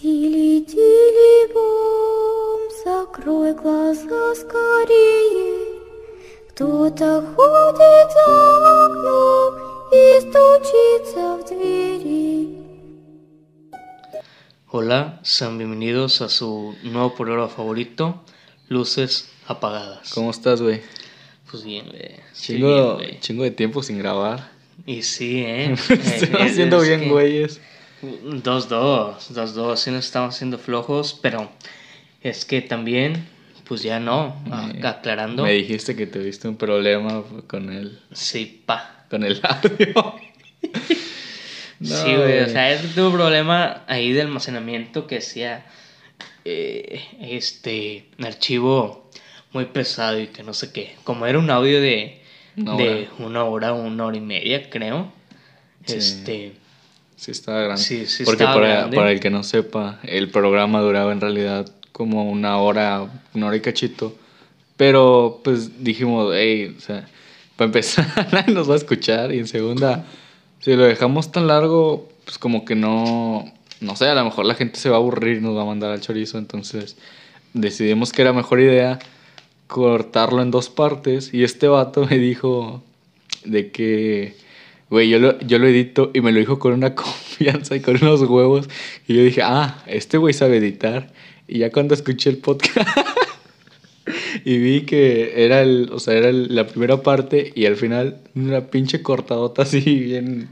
Тили, тили, бом, закрой глаза скорее. Кто-то ходит за окном и стучится в двери. Hola, sean bienvenidos a su nuevo programa favorito, Luces Apagadas. ¿Cómo estás, güey? Pues bien, güey. Chingo, chingo de tiempo sin grabar. Y sí, ¿eh? Estamos haciendo bien, güeyes. 2-2, 2-2, sí nos estamos haciendo flojos, pero es que también, pues ya no, aclarando. Me dijiste que tuviste un problema con él. Sí, pa. Con el audio. no, sí, güey, o sea, es un problema ahí de almacenamiento que sea eh, este archivo muy pesado y que no sé qué. Como era un audio de, una, de hora. una hora, una hora y media, creo. Sí. Este Sí, estaba grande. Sí, sí Porque estaba para, grande. para el que no sepa, el programa duraba en realidad como una hora, una hora y cachito. Pero pues dijimos, hey, o sea, para empezar, nadie nos va a escuchar. Y en segunda, si lo dejamos tan largo, pues como que no, no sé, a lo mejor la gente se va a aburrir nos va a mandar al chorizo. Entonces decidimos que era mejor idea cortarlo en dos partes. Y este vato me dijo de que, güey, yo lo, yo lo edito y me lo dijo con una confianza y con unos huevos. Y yo dije, ah, este güey sabe editar. Y ya cuando escuché el podcast y vi que era, el, o sea, era la primera parte y al final una pinche cortadota así bien,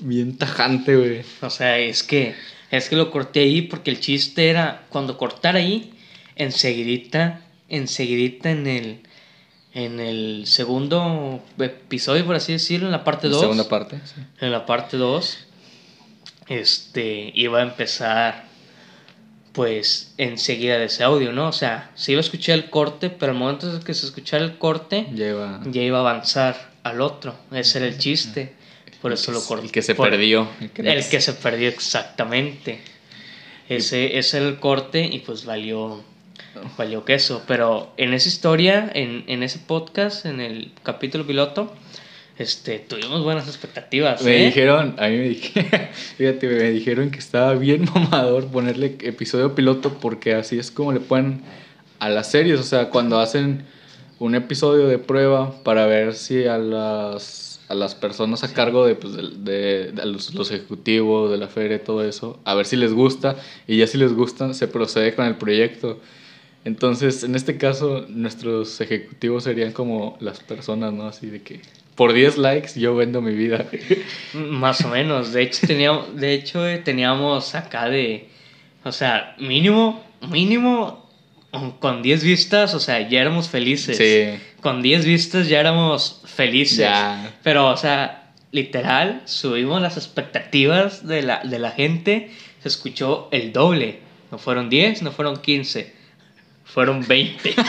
bien tajante, güey. O sea, es que, es que lo corté ahí porque el chiste era cuando cortar ahí, enseguidita, enseguidita en el, en el segundo episodio, por así decirlo, en la parte La 2. segunda parte. sí. En la parte 2, este, iba a empezar, pues, enseguida de ese audio, ¿no? O sea, se iba a escuchar el corte, pero al momento de que se escuchara el corte, Ya iba. ya iba a avanzar al otro. Ese era el chiste. Por eso el lo corté. El que se por- perdió. El que, el que se perdió exactamente. Ese, ese era el corte y pues valió, valió queso. Pero en esa historia, en, en ese podcast, en el capítulo piloto, este, tuvimos buenas expectativas. Me ¿eh? dijeron, a mí me dijeron, fíjate, me dijeron que estaba bien mamador ponerle episodio piloto porque así es como le ponen a las series, o sea, cuando hacen un episodio de prueba para ver si a las, a las personas a cargo de, pues, de, de- de los, los ejecutivos de la feria y todo eso, a ver si les gusta y ya si les gusta se procede con el proyecto. Entonces, en este caso, nuestros ejecutivos serían como las personas, ¿no? Así de que por 10 likes yo vendo mi vida. Más o menos. De hecho, teníamos, de hecho, eh, teníamos acá de. O sea, mínimo, mínimo, con 10 vistas, o sea, ya éramos felices. Sí. Con 10 vistas ya éramos felices. Ya. Pero, o sea, literal, subimos las expectativas de la, de la gente. Se escuchó el doble. No fueron 10, no fueron 15. Fueron 20.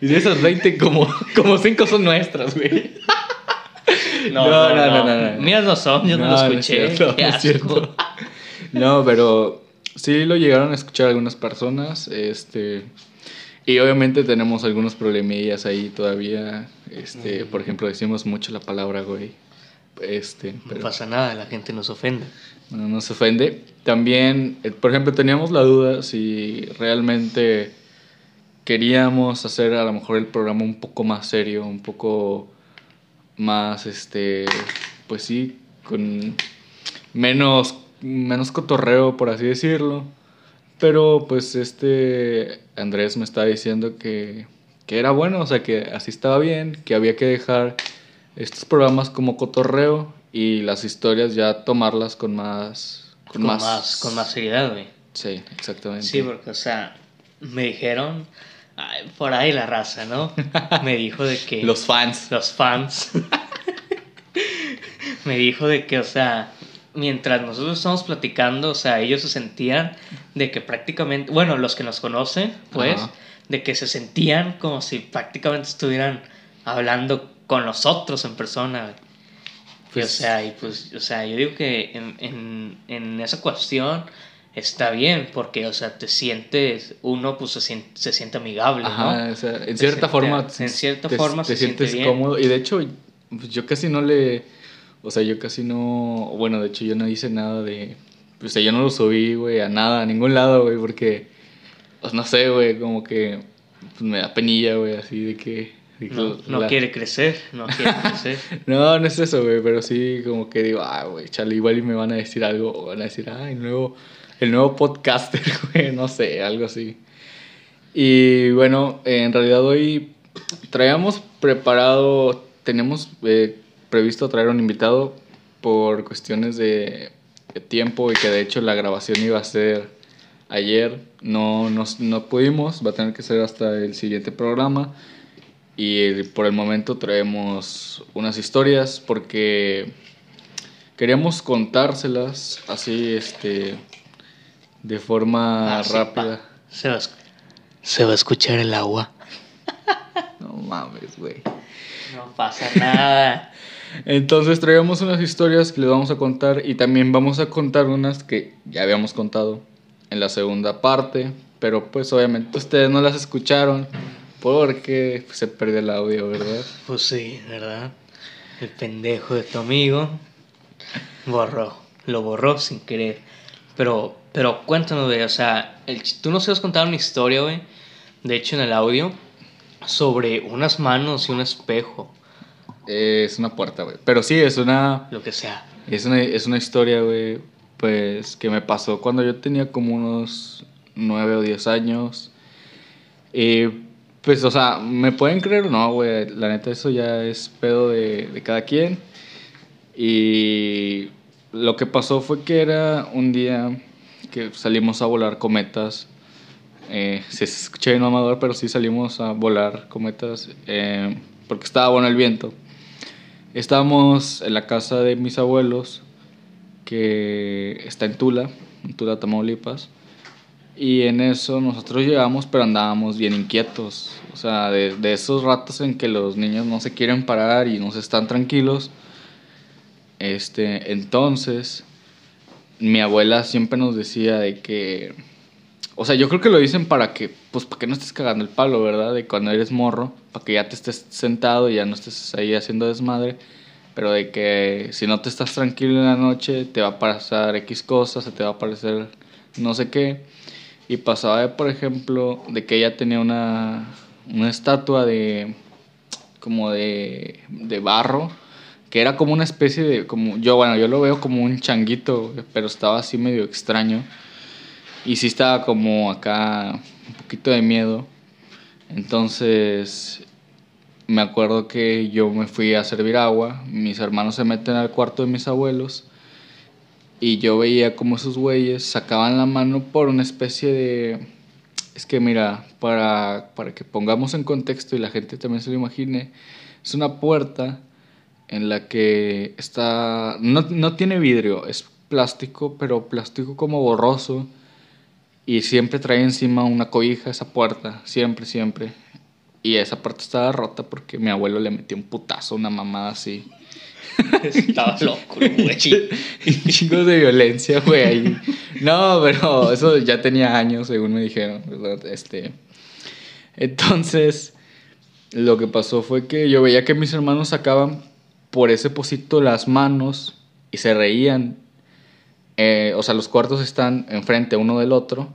Y de esas 20, como, como 5 son nuestras, güey. No, no, no. no, Mías no son, yo no, lo es escuché. cierto, Qué no es asco. cierto. No, pero sí lo llegaron a escuchar algunas personas. Este. Y obviamente tenemos algunos problemillas ahí todavía. Este, por ejemplo, decimos mucho la palabra güey. Este, No pasa nada, la gente nos ofende. No nos ofende. También, eh, por ejemplo, teníamos la duda si realmente queríamos hacer a lo mejor el programa un poco más serio, un poco más, este, pues sí, con menos, menos cotorreo, por así decirlo. Pero pues este Andrés me estaba diciendo que, que era bueno, o sea, que así estaba bien, que había que dejar estos programas como cotorreo y las historias ya tomarlas con más... Con, más, con más seriedad, güey. Sí, exactamente. Sí, porque, o sea, me dijeron, ay, por ahí la raza, ¿no? Me dijo de que... Los fans. Los fans. me dijo de que, o sea, mientras nosotros estamos platicando, o sea, ellos se sentían de que prácticamente, bueno, los que nos conocen, pues, de que se sentían como si prácticamente estuvieran hablando con nosotros en persona. O Pues- sea, y pues, o sea, yo digo que en, en, en esa cuestión está bien, porque, o sea, te sientes, uno pues se siente, se siente amigable, Ajá, ¿no? o sea, en cierta forma... en cierta te- forma te se siente sientes bien. cómodo. Y de hecho, pues, yo casi no le... O sea, yo casi no... Bueno, de hecho yo no hice nada de pues yo no lo subí, güey, a nada, a ningún lado, güey, porque, pues no sé, güey, como que pues, me da penilla, güey, así de que... No, no la- quiere crecer, no quiere crecer. No, no es eso, güey, pero sí como que digo, ah, güey, chale, igual y me van a decir algo, o van a decir, ah, el nuevo, el nuevo podcaster, güey, no sé, algo así. Y bueno, en realidad hoy traíamos preparado, tenemos eh, previsto traer un invitado por cuestiones de, de tiempo y que de hecho la grabación iba a ser ayer, no, nos- no pudimos, va a tener que ser hasta el siguiente programa. Y por el momento traemos unas historias porque queríamos contárselas así, este, de forma Así, rápida. Se va, a, se va a escuchar el agua. No mames, güey. No pasa nada. Entonces traíamos unas historias que les vamos a contar y también vamos a contar unas que ya habíamos contado en la segunda parte, pero pues obviamente ustedes no las escucharon porque se perdió el audio, ¿verdad? Pues sí, ¿verdad? El pendejo de tu amigo borró, lo borró sin querer. Pero, pero cuéntanos, güey, o sea, el, tú nos has contado una historia, güey, de hecho en el audio, sobre unas manos y un espejo, Eh, es una puerta, güey. Pero sí, es una... lo que sea. Es una, es una historia, güey, pues que me pasó cuando yo tenía como unos 9 o 10 años. Y pues, o sea, me pueden creer o no, güey, la neta eso ya es pedo de, de cada quien. Y lo que pasó fue que era un día que salimos a volar cometas. Eh, se escucha bien mamador, pero sí salimos a volar cometas eh, porque estaba bueno el viento. Estábamos en la casa de mis abuelos, que está en Tula, en Tula, Tamaulipas. Y en eso nosotros llegamos, pero andábamos bien inquietos. O sea, de, de esos ratos en que los niños no se quieren parar y no se están tranquilos. Este, entonces, mi abuela siempre nos decía de que... O sea, yo creo que lo dicen para que, pues, para que no estés cagando el palo, ¿verdad? De cuando eres morro, para que ya te estés sentado y ya no estés ahí haciendo desmadre. Pero de que si no te estás tranquilo en la noche, te va a pasar X cosas, se te va a aparecer no sé qué. Y pasaba, de, por ejemplo, de que ella tenía una, una estatua de, como de, de barro, que era como una especie de, como, yo, bueno, yo lo veo como un changuito, pero estaba así medio extraño. Y sí estaba como acá un poquito de miedo. Entonces me acuerdo que yo me fui a servir agua, mis hermanos se meten al cuarto de mis abuelos y yo veía como esos güeyes sacaban la mano por una especie de... Es que mira, para, para que pongamos en contexto y la gente también se lo imagine, es una puerta en la que está... No, no tiene vidrio, es plástico, pero plástico como borroso. Y siempre trae encima una cobija esa puerta, siempre, siempre. Y esa puerta estaba rota porque mi abuelo le metió un putazo, una mamada así. Estaba loco, güey. Chingos de violencia, güey. No, pero eso ya tenía años, según me dijeron, ¿verdad? Este. Entonces, lo que pasó fue que yo veía que mis hermanos sacaban por ese pocito las manos y se reían. Eh, o sea, los cuartos están enfrente uno del otro.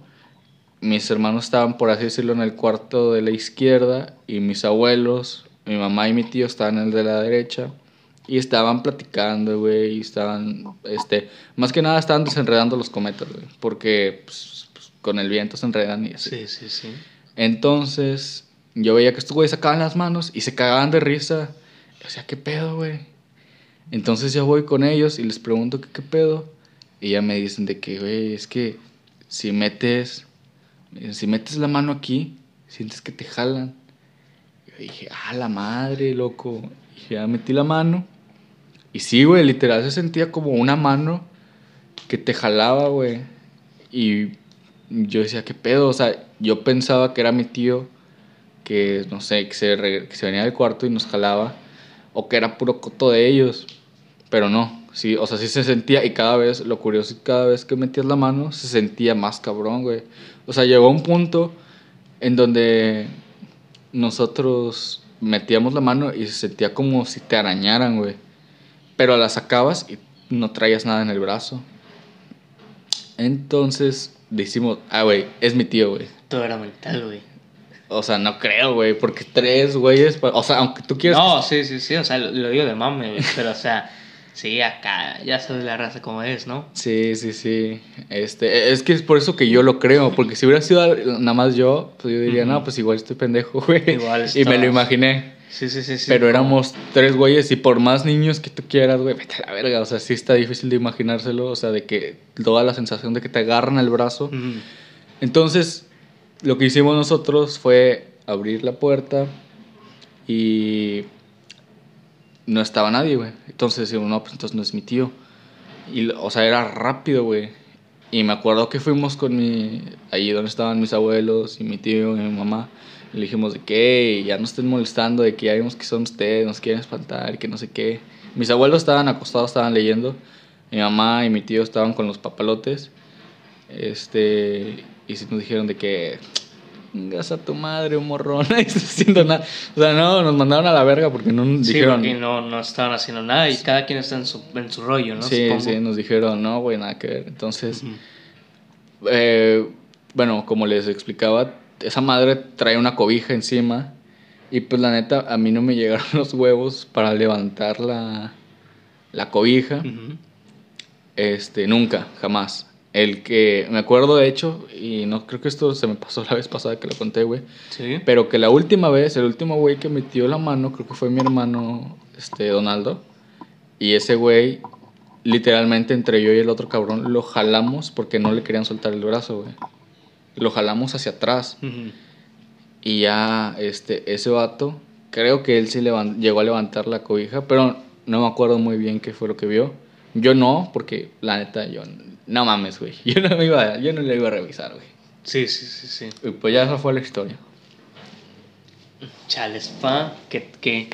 Mis hermanos estaban, por así decirlo, en el cuarto de la izquierda y mis abuelos, mi mamá y mi tío estaban en el de la derecha. Y estaban platicando, güey, y estaban, este, más que nada estaban desenredando los cometas, güey, porque pues, pues, con el viento se enredan y así. Sí, sí, sí. Entonces, yo veía que estos güeyes sacaban las manos y se cagaban de risa. O sea, ¿qué pedo, güey? Entonces ya voy con ellos y les pregunto que qué pedo. Y ya me dicen de que, güey, es que si metes, si metes la mano aquí, sientes que te jalan. Yo dije, ah, la madre, loco. Y ya metí la mano. Y sí, güey, literal se sentía como una mano que te jalaba, güey. Y yo decía, ¿qué pedo? O sea, yo pensaba que era mi tío que, no sé, que se, que se venía del cuarto y nos jalaba. O que era puro coto de ellos. Pero no, sí, o sea, sí se sentía. Y cada vez, lo curioso es cada vez que metías la mano, se sentía más cabrón, güey. O sea, llegó un punto en donde nosotros metíamos la mano y se sentía como si te arañaran, güey. Pero la sacabas y no traías nada en el brazo. Entonces decimos, ah, güey, es mi tío, güey. Todo era mental, güey. O sea, no creo, güey, porque tres güeyes, o sea, aunque tú quieras... No, sí, sí, sí, o sea, lo, lo digo de mame, güey, pero o sea, sí, acá, ya sabes la raza como es, ¿no? Sí, sí, sí. Este, es que es por eso que yo lo creo, porque si hubiera sido nada más yo, pues yo diría, Ujú. no, pues igual estoy pendejo, güey. Igual y me lo imaginé. Sí, sí, sí, sí. Pero éramos tres güeyes y por más niños que tú quieras, güey, vete a la verga. O sea, sí está difícil de imaginárselo. O sea, de que toda la sensación de que te agarran el brazo. Entonces, lo que hicimos nosotros fue abrir la puerta y no estaba nadie, güey. Entonces decimos, no, pues entonces no es mi tío. Y, o sea, era rápido, güey. Y me acuerdo que fuimos con mi... Allí donde estaban mis abuelos y mi tío y mi mamá. Le dijimos de que "Ey, ya no estén molestando, de que ya vimos que son ustedes, nos quieren espantar que no sé qué. Mis abuelos estaban acostados, estaban leyendo. Mi mamá y mi tío estaban con los papalotes. Este, y sí nos dijeron de que gas a tu madre, un morrón, no estás haciendo nada. O sea, no, nos mandaron a la verga porque no Sí, dijeron. porque no, no estaban haciendo nada y cada quien está en su, en su rollo, ¿no? sí, Supongo. sí, nos dijeron, no, güey, nada que ver. Entonces, Ujú. eh, bueno, como les explicaba, esa madre trae una cobija encima. Y pues la neta, a mí no me llegaron los huevos para levantar la, la cobija. Este, nunca, jamás. El que, me acuerdo de hecho, y no creo que esto se me pasó la vez pasada que lo conté, güey. Sí. Pero que la última vez, el último güey que metió la mano, creo que fue mi hermano, este, Donaldo. Y ese güey, literalmente entre yo y el otro cabrón, lo jalamos porque no le querían soltar el brazo, güey. Lo jalamos hacia atrás. Ujú. Y ya, este, ese vato, creo que él sí llegó a levantar la cobija, pero no me acuerdo muy bien qué fue lo que vio. Yo no, porque la neta, yo, no mames, güey. Yo no me iba, yo no le iba a revisar, güey. Sí, sí, sí, sí. Y pues ya esa fue la historia. Chales, pa, que, que,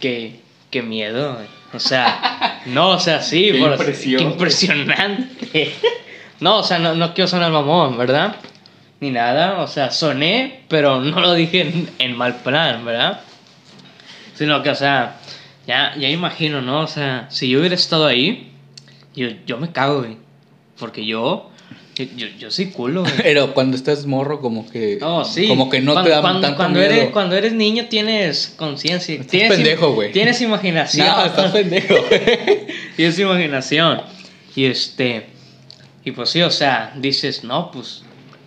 que, que miedo, güey. O sea, no, o sea, sí, Qué por- impresión, qué impresionante. No, o sea, no, no quiero sonar mamón, ¿verdad? Ni nada, o sea, soné, pero no lo dije en, en mal plan, ¿verdad? Sino que, o sea, ya, ya imagino, ¿no? O sea, si yo hubiera estado ahí, yo, yo me cago, güey. Porque yo, yo, yo, yo soy culo, güey. Pero cuando estás morro, como que. No, sí. Como que no cuando, te da cuando, tanto cuando miedo. Eres, cuando eres niño tienes conciencia. Estás Tienes pendejo, güey. Tienes imaginación. No, estás pendejo, güey. tienes imaginación. Y este. Y pues sí, o sea, dices, no, pues.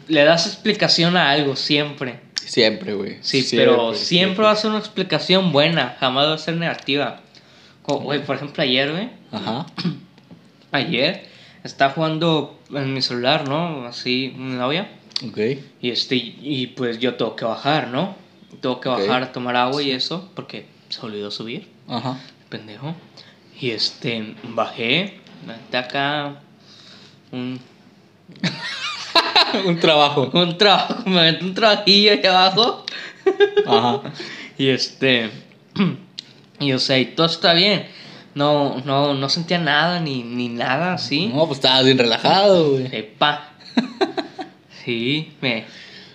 Le das explicación a algo siempre. Siempre, güey. Sí, Siempre, pero siempre va a ser una explicación buena. Jamás va a ser negativa. Como, güey, por ejemplo, ayer, güey. Ajá. Ayer estaba jugando en mi celular, ¿no? Así, mi novia. Ok. Y, este, y pues yo tengo que bajar, ¿no? Tengo que bajar a tomar agua y eso, porque se olvidó subir, Ajá. pendejo. Y este, bajé, metí acá un, Un trabajo. un trabajo, me metí un trabajillo ahí abajo. Ajá. Y este, y o sea, y todo está bien. No, no, no sentía nada, ni, ni nada así. No, pues estabas bien relajado, güey. Epa. Sí, me,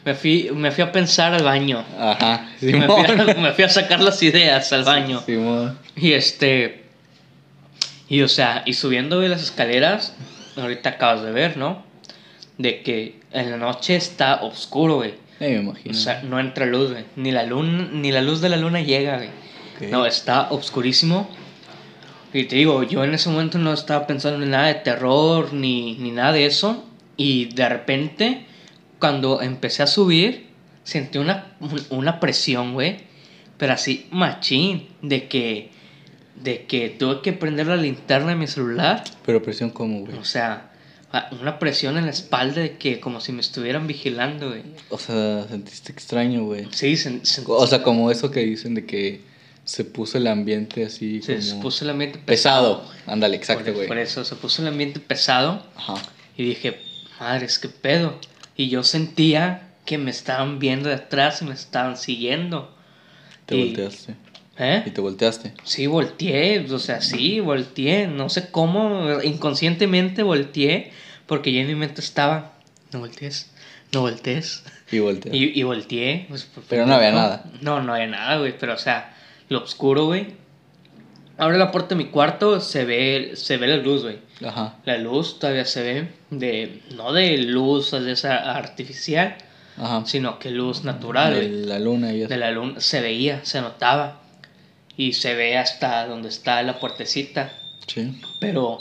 me, fui, me fui a pensar al baño. Ajá. Me fui, a, me fui a sacar las ideas al baño. Simón. Y este. Y o sea, y subiendo de las escaleras, ahorita acabas de ver, ¿no? De que en la noche está oscuro, güey. Me O imagino. sea, no entra luz, güey. Ni la luna, ni la luz de la luna llega, güey. No, está oscurísimo. Y te digo, yo en ese momento no estaba pensando en nada de terror ni, ni nada de eso. Y de repente, cuando empecé a subir, sentí una, una presión, güey. Pero así, machín. De que, de que tuve que prender la linterna de mi celular. Pero presión como, güey. O sea, una presión en la espalda de que como si me estuvieran vigilando, güey. O sea, sentiste extraño, güey. Sí, se, se- O sea, como eso que dicen de que se puso el ambiente así se como... puso el ambiente Pesado. Ándale, exacto, por, güey. por eso, se puso el ambiente pesado. Ajá. Y dije, madres, qué pedo. Y yo sentía que me estaban viendo de atrás y me estaban siguiendo. Te Y- volteaste. ¿Eh? Y te volteaste. Sí, volteé. O sea, sí, volteé. No sé cómo, inconscientemente volteé. Porque ya en mi mente estaba, no voltees, no voltees. Y volteaste. Y, y volteé. pues, por- Pero no había nada. No, no había nada, güey. Pero, o sea, lo oscuro, güey. Abro la puerta de mi cuarto, se ve, se ve la luz, güey. Ajá. La luz todavía se ve de, no de luz de esa artificial, Ajá. sino que luz natural, De güey. la luna y eso. De la luna se veía, se notaba. Y se ve hasta donde está la puertecita. Sí. Pero,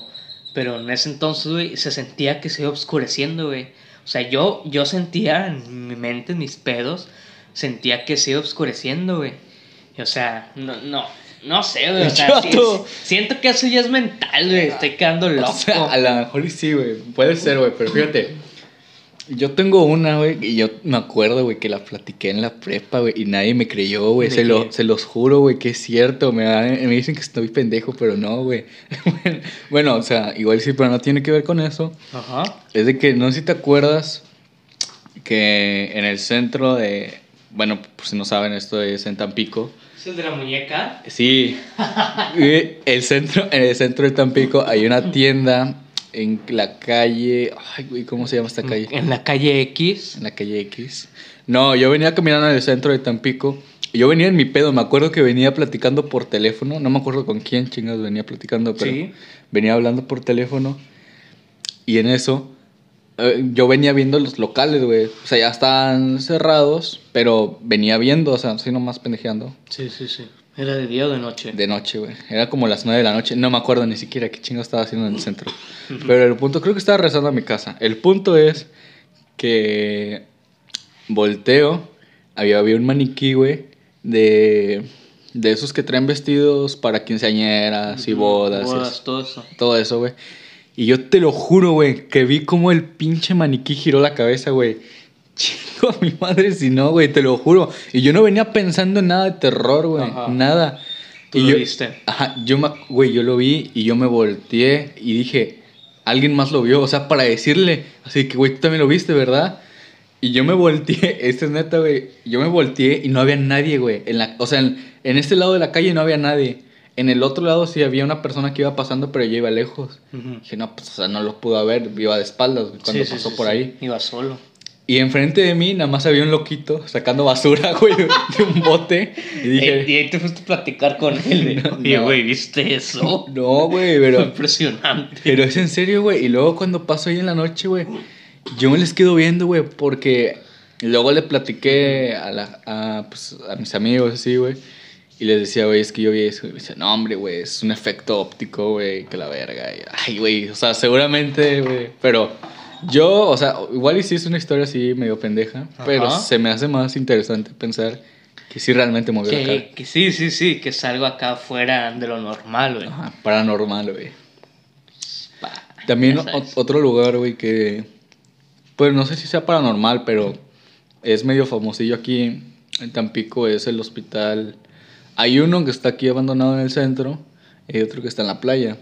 pero en ese entonces, güey, se sentía que se iba oscureciendo, güey. O sea, yo, yo sentía en mi mente, en mis pedos, sentía que se iba oscureciendo, güey. Y, O sea, no, no, no sé, güey. O sea, sí- siento que eso ya es mental, güey. Estoy quedando loco. O sea, a lo mejor sí, güey. Puede ser, güey. Pero fíjate. Yo tengo una, güey, y yo me acuerdo, güey, que la platiqué en la prepa, güey, y nadie me creyó, güey. ¿De Se, lo, se los juro, güey, que es cierto. Me, me dicen que estoy pendejo, pero no, güey. bueno, o sea, igual sí, pero no tiene que ver con eso. Ajá. Es de que, no sé si te acuerdas que en el centro de... Bueno, pues si no saben, esto es en Tampico. ¿Es el de la muñeca? Sí. El centro, en el centro de Tampico hay una tienda en la calle. Ay, güey, ¿cómo se llama esta calle? En la calle X. En la calle X. No, yo venía caminando en el centro de Tampico. Yo venía en mi pedo, me acuerdo que venía platicando por teléfono. No me acuerdo con quién chingados venía platicando, pero Sí. venía hablando por teléfono. Y en eso, eh, yo venía viendo los locales, güey. O sea, ya estaban cerrados, pero venía viendo, o sea, así nomás pendejeando. Sí, sí, sí. ¿Era de día o de noche? De noche, güey. Era como las 9 de la noche. No me acuerdo ni siquiera qué chingo estaba haciendo en el centro. Pero el punto, creo que estaba rezando a mi casa. El punto es que volteo. Había, había un maniquí, güey, de, de esos que traen vestidos para quinceañeras y bodas. y Bodas, eso. todo eso. todo eso, güey. Y yo te lo juro, güey, que vi como el pinche maniquí giró la cabeza, güey. Chico, mi madre, si no, güey, te lo juro. Y yo no venía pensando en nada de terror, güey. Nada. Tú y lo yo, viste. Ajá, yo me, güey, yo lo vi y yo me volteé y dije, alguien más lo vio, o sea, para decirle, así que, güey, tú también lo viste, ¿verdad? Y yo me volteé, esto es neta, güey, yo me volteé y no había nadie, güey. En la, o sea, en, en este lado de la calle no había nadie. En el otro lado sí había una persona que iba pasando, pero yo iba lejos. Ujú. Dije, no, pues, o sea, no lo pudo haber, iba de espaldas cuando Sí, pasó sí, por ahí. Iba solo. Y enfrente de mí nada más había un loquito sacando basura, güey, de un bote. Y dije, y ahí te fuiste a platicar con él. No, no. güey, ¿viste eso? no, güey, Fue pero... impresionante. Pero es en serio, güey. Y luego cuando paso ahí en la noche, güey, yo me les quedo viendo, güey, porque luego le platiqué a, la, a, pues, a mis amigos, así, güey. Y les decía, güey, es que yo vi eso. Y me dice, no, hombre, güey, es un efecto óptico, güey, que la verga. Y, ay, güey, o sea, seguramente, güey. Pero yo, o sea, igual y sí es una historia así medio pendeja, pero se me hace más interesante pensar que sí realmente movió la cara. Que, que sí, sí, sí, que es algo acá fuera de lo normal, güey. Ajá, paranormal, güey. También otro lugar, güey, que... Pues no sé si sea paranormal, pero es medio famosillo aquí en Tampico, es el hospital... Hay uno que está aquí abandonado en el centro y hay otro que está en la playa.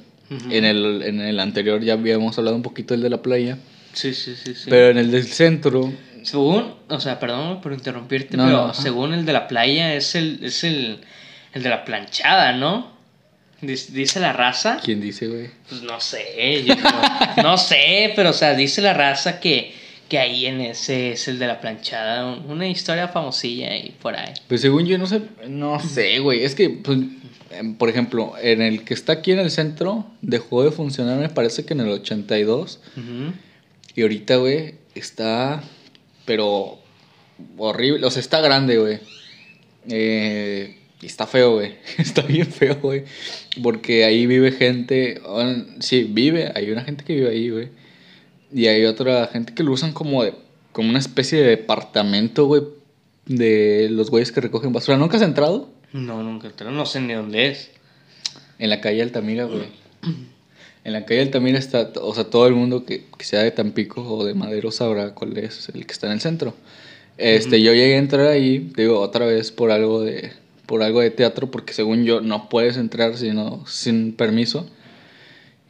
En, el, en el anterior ya habíamos hablado un poquito del de la playa, Sí, sí, sí, sí. pero en el del centro... Según, o sea, perdón por interrumpirte, No, pero no, según el de la playa es el, es el, el de la planchada, ¿no? Dice, la raza. ¿Quién dice, güey? Pues no sé, yo no, no sé, pero o sea, dice la raza que, que ahí en ese es el de la planchada, un- una historia famosilla ahí por ahí. Pues según yo, no sé, no sé, güey. Es que, pues, em, por ejemplo, en el que está aquí en el centro, dejó de funcionar, me parece que en el 82. Ujú. Y ahorita, güey, está, pero horrible. O sea, está grande, güey. Eh, y está feo, güey. Está bien feo, güey. Porque ahí vive gente. Sí, vive. Hay una gente que vive ahí, güey. Y hay otra gente que lo usan como de, como una especie de departamento, güey. De los güeyes que recogen basura. ¿Nunca has entrado? No, nunca entré, no sé ni dónde es. En la calle Altamira, güey. En la calle Altamira está, o sea, todo el mundo que, que sea de Tampico o de Madero sabrá cuál es el que está en el centro. Este, yo llegué a entrar ahí, digo, otra vez por algo de, por algo de teatro, porque según yo no puedes entrar sino sin permiso.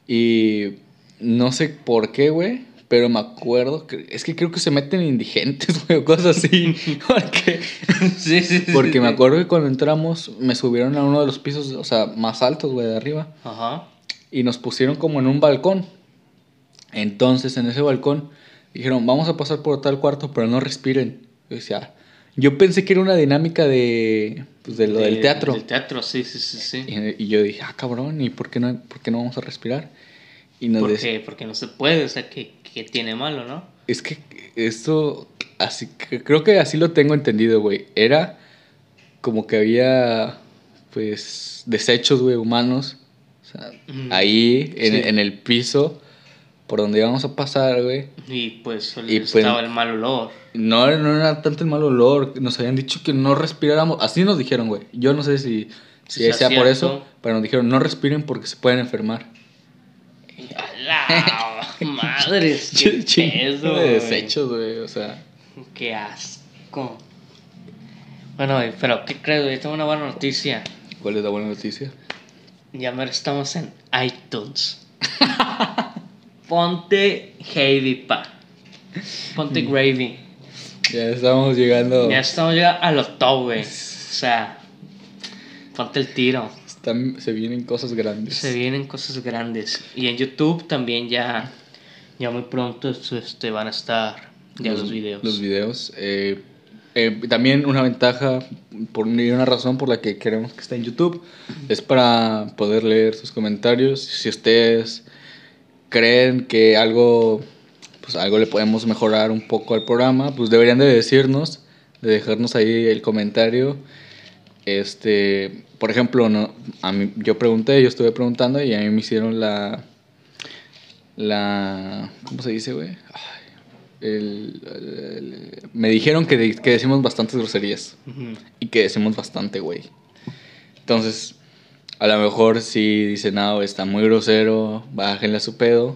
Y no sé por qué, güey, pero me acuerdo que, es que creo que se meten indigentes, güey, o cosas así. porque sí, sí, sí. porque me sí. acuerdo que cuando entramos me subieron a uno de los pisos, o sea, más altos, güey, de arriba. Ajá. Y nos pusieron como en un balcón. Entonces, en ese balcón, dijeron, vamos a pasar por tal cuarto, pero no respiren. Yo decía, Yo pensé que era una dinámica de, pues, de lo del De- teatro. Del teatro, sí, sí, sí, sí. Y, y yo dije, ah, cabrón, ¿y por qué no, por qué no vamos a respirar? Y nos ¿Por decía, qué? Porque no se puede, o sea, que, que tiene malo, ¿no? es que esto, así, creo que así lo tengo entendido, güey. Era como que había, pues, desechos, güey, humanos. O sea, Mm, ahí, en, sí. en el piso, por donde íbamos a pasar, güey. Y pues Y, pues, estaba el mal olor. No, no era tanto el mal olor. Nos habían dicho que no respiráramos. Así nos dijeron, güey. Yo no sé si, si Sea sea por eso, pero nos dijeron no respiren porque se pueden enfermar. ¡A la madre! ¡Qué de desechos, güey. O sea, ¡Qué asco! Bueno, pero ¿qué crees, güey? Tengo una buena noticia. ¿cuál es la buena noticia? Ya mero estamos en iTunes. Ponte heavy, pa. Ponte Mm. gravy. Ya estamos llegando. Ya estamos ya a los top, güey. O sea, ponte el tiro. Están- se vienen cosas grandes. Se vienen cosas grandes. Y en YouTube también ya, ya muy pronto este, van a estar ya los, videos. Los videos. eh, eh, también una ventaja por, y una razón por la que queremos que esté en YouTube es para poder leer sus comentarios. Si ustedes creen que algo, pues algo le podemos mejorar un poco al programa, pues deberían de decirnos, de dejarnos ahí el comentario. Este, por ejemplo, no, a mí, yo pregunté, yo estuve preguntando y a mí me hicieron la, la, ¿cómo se dice, güey? Ay, el- el- me dijeron que, de- que decimos bastantes groserías y que decimos bastante, güey. Entonces, a lo mejor si dicen, no, está muy grosero, bájenle a su pedo,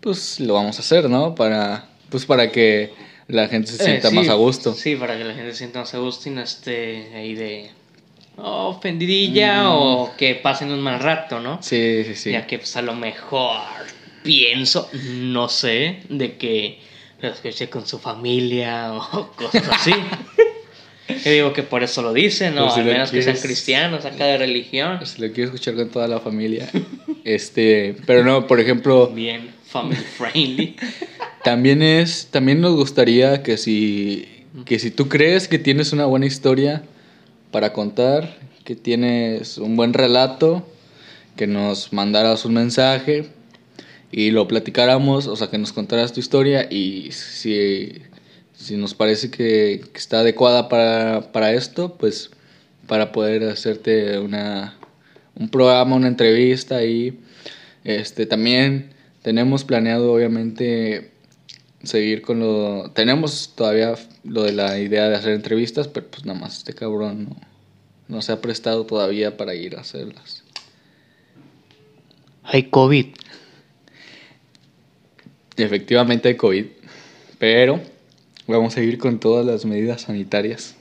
pues lo vamos a hacer, ¿no? Para, pues para que la gente se Eh, sienta sí, más a gusto. Sí, para que la gente se sienta más a gusto y no esté ahí de oh, ofendidilla o que pasen un mal rato, ¿no? Sí, sí, sí. Ya que pues a lo mejor pienso, no sé, de que lo escuché con su familia o cosas así. Yo digo que por eso lo dicen, ¿no? Si Al menos que sean quieres- cristianos, acá de religión. Si lo quiero escuchar con toda la familia. este, pero no, por ejemplo, Bien family friendly. También es, también nos gustaría que si, que si tú crees que tienes una buena historia para contar, que tienes un buen relato, que nos mandaras un mensaje y lo platicáramos, o sea, que nos contaras tu historia y si, si nos parece que, está adecuada para, para esto, pues para poder hacerte una, un programa, una entrevista y este, también tenemos planeado obviamente seguir con lo... Tenemos todavía lo de la idea de hacer entrevistas, pero pues nada más este cabrón no, no se ha prestado todavía para ir a hacerlas. Hay COVID. Efectivamente hay COVID, pero vamos a seguir con todas las medidas sanitarias.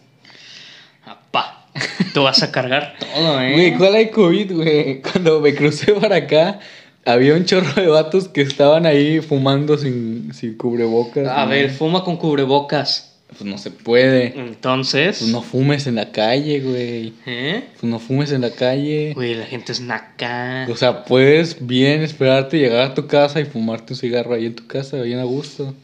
Apá. Tú vas a cargar todo, ¿eh? Güey, ¿cuál hay COVID, güey? Cuando me crucé para acá, había un chorro de vatos que estaban ahí fumando sin, sin cubrebocas. A ¿no? ver, fuma con cubrebocas. Pues no se puede. Entonces. Pues no fumes en la calle, güey. ¿Eh? Pues no fumes en la calle. Güey, la gente es naca. O sea, puedes bien esperarte llegar a tu casa y fumarte un cigarro ahí en tu casa, bien a gusto.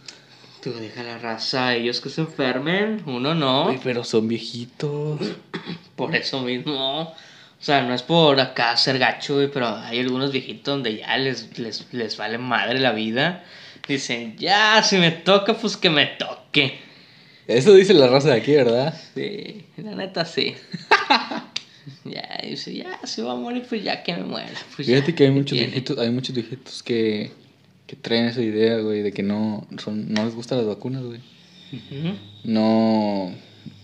Tú deja la raza, ellos que se enfermen, uno no. Güey, pero son viejitos. Por eso mismo. O sea, no es por acá ser gacho, güey, pero hay algunos viejitos donde ya les, les, les vale madre la vida. Dicen, ya, si me toca, pues que me toque. Eso dice la raza de aquí, ¿verdad? Sí, la neta sí. ya, dice, ya, si va a morir, pues ya que me muera. Pues Fíjate ya, que hay ¿qué muchos tiene? viejitos, hay muchos viejitos que, que traen esa idea, güey, de que no, son, no les gustan las vacunas, güey. No,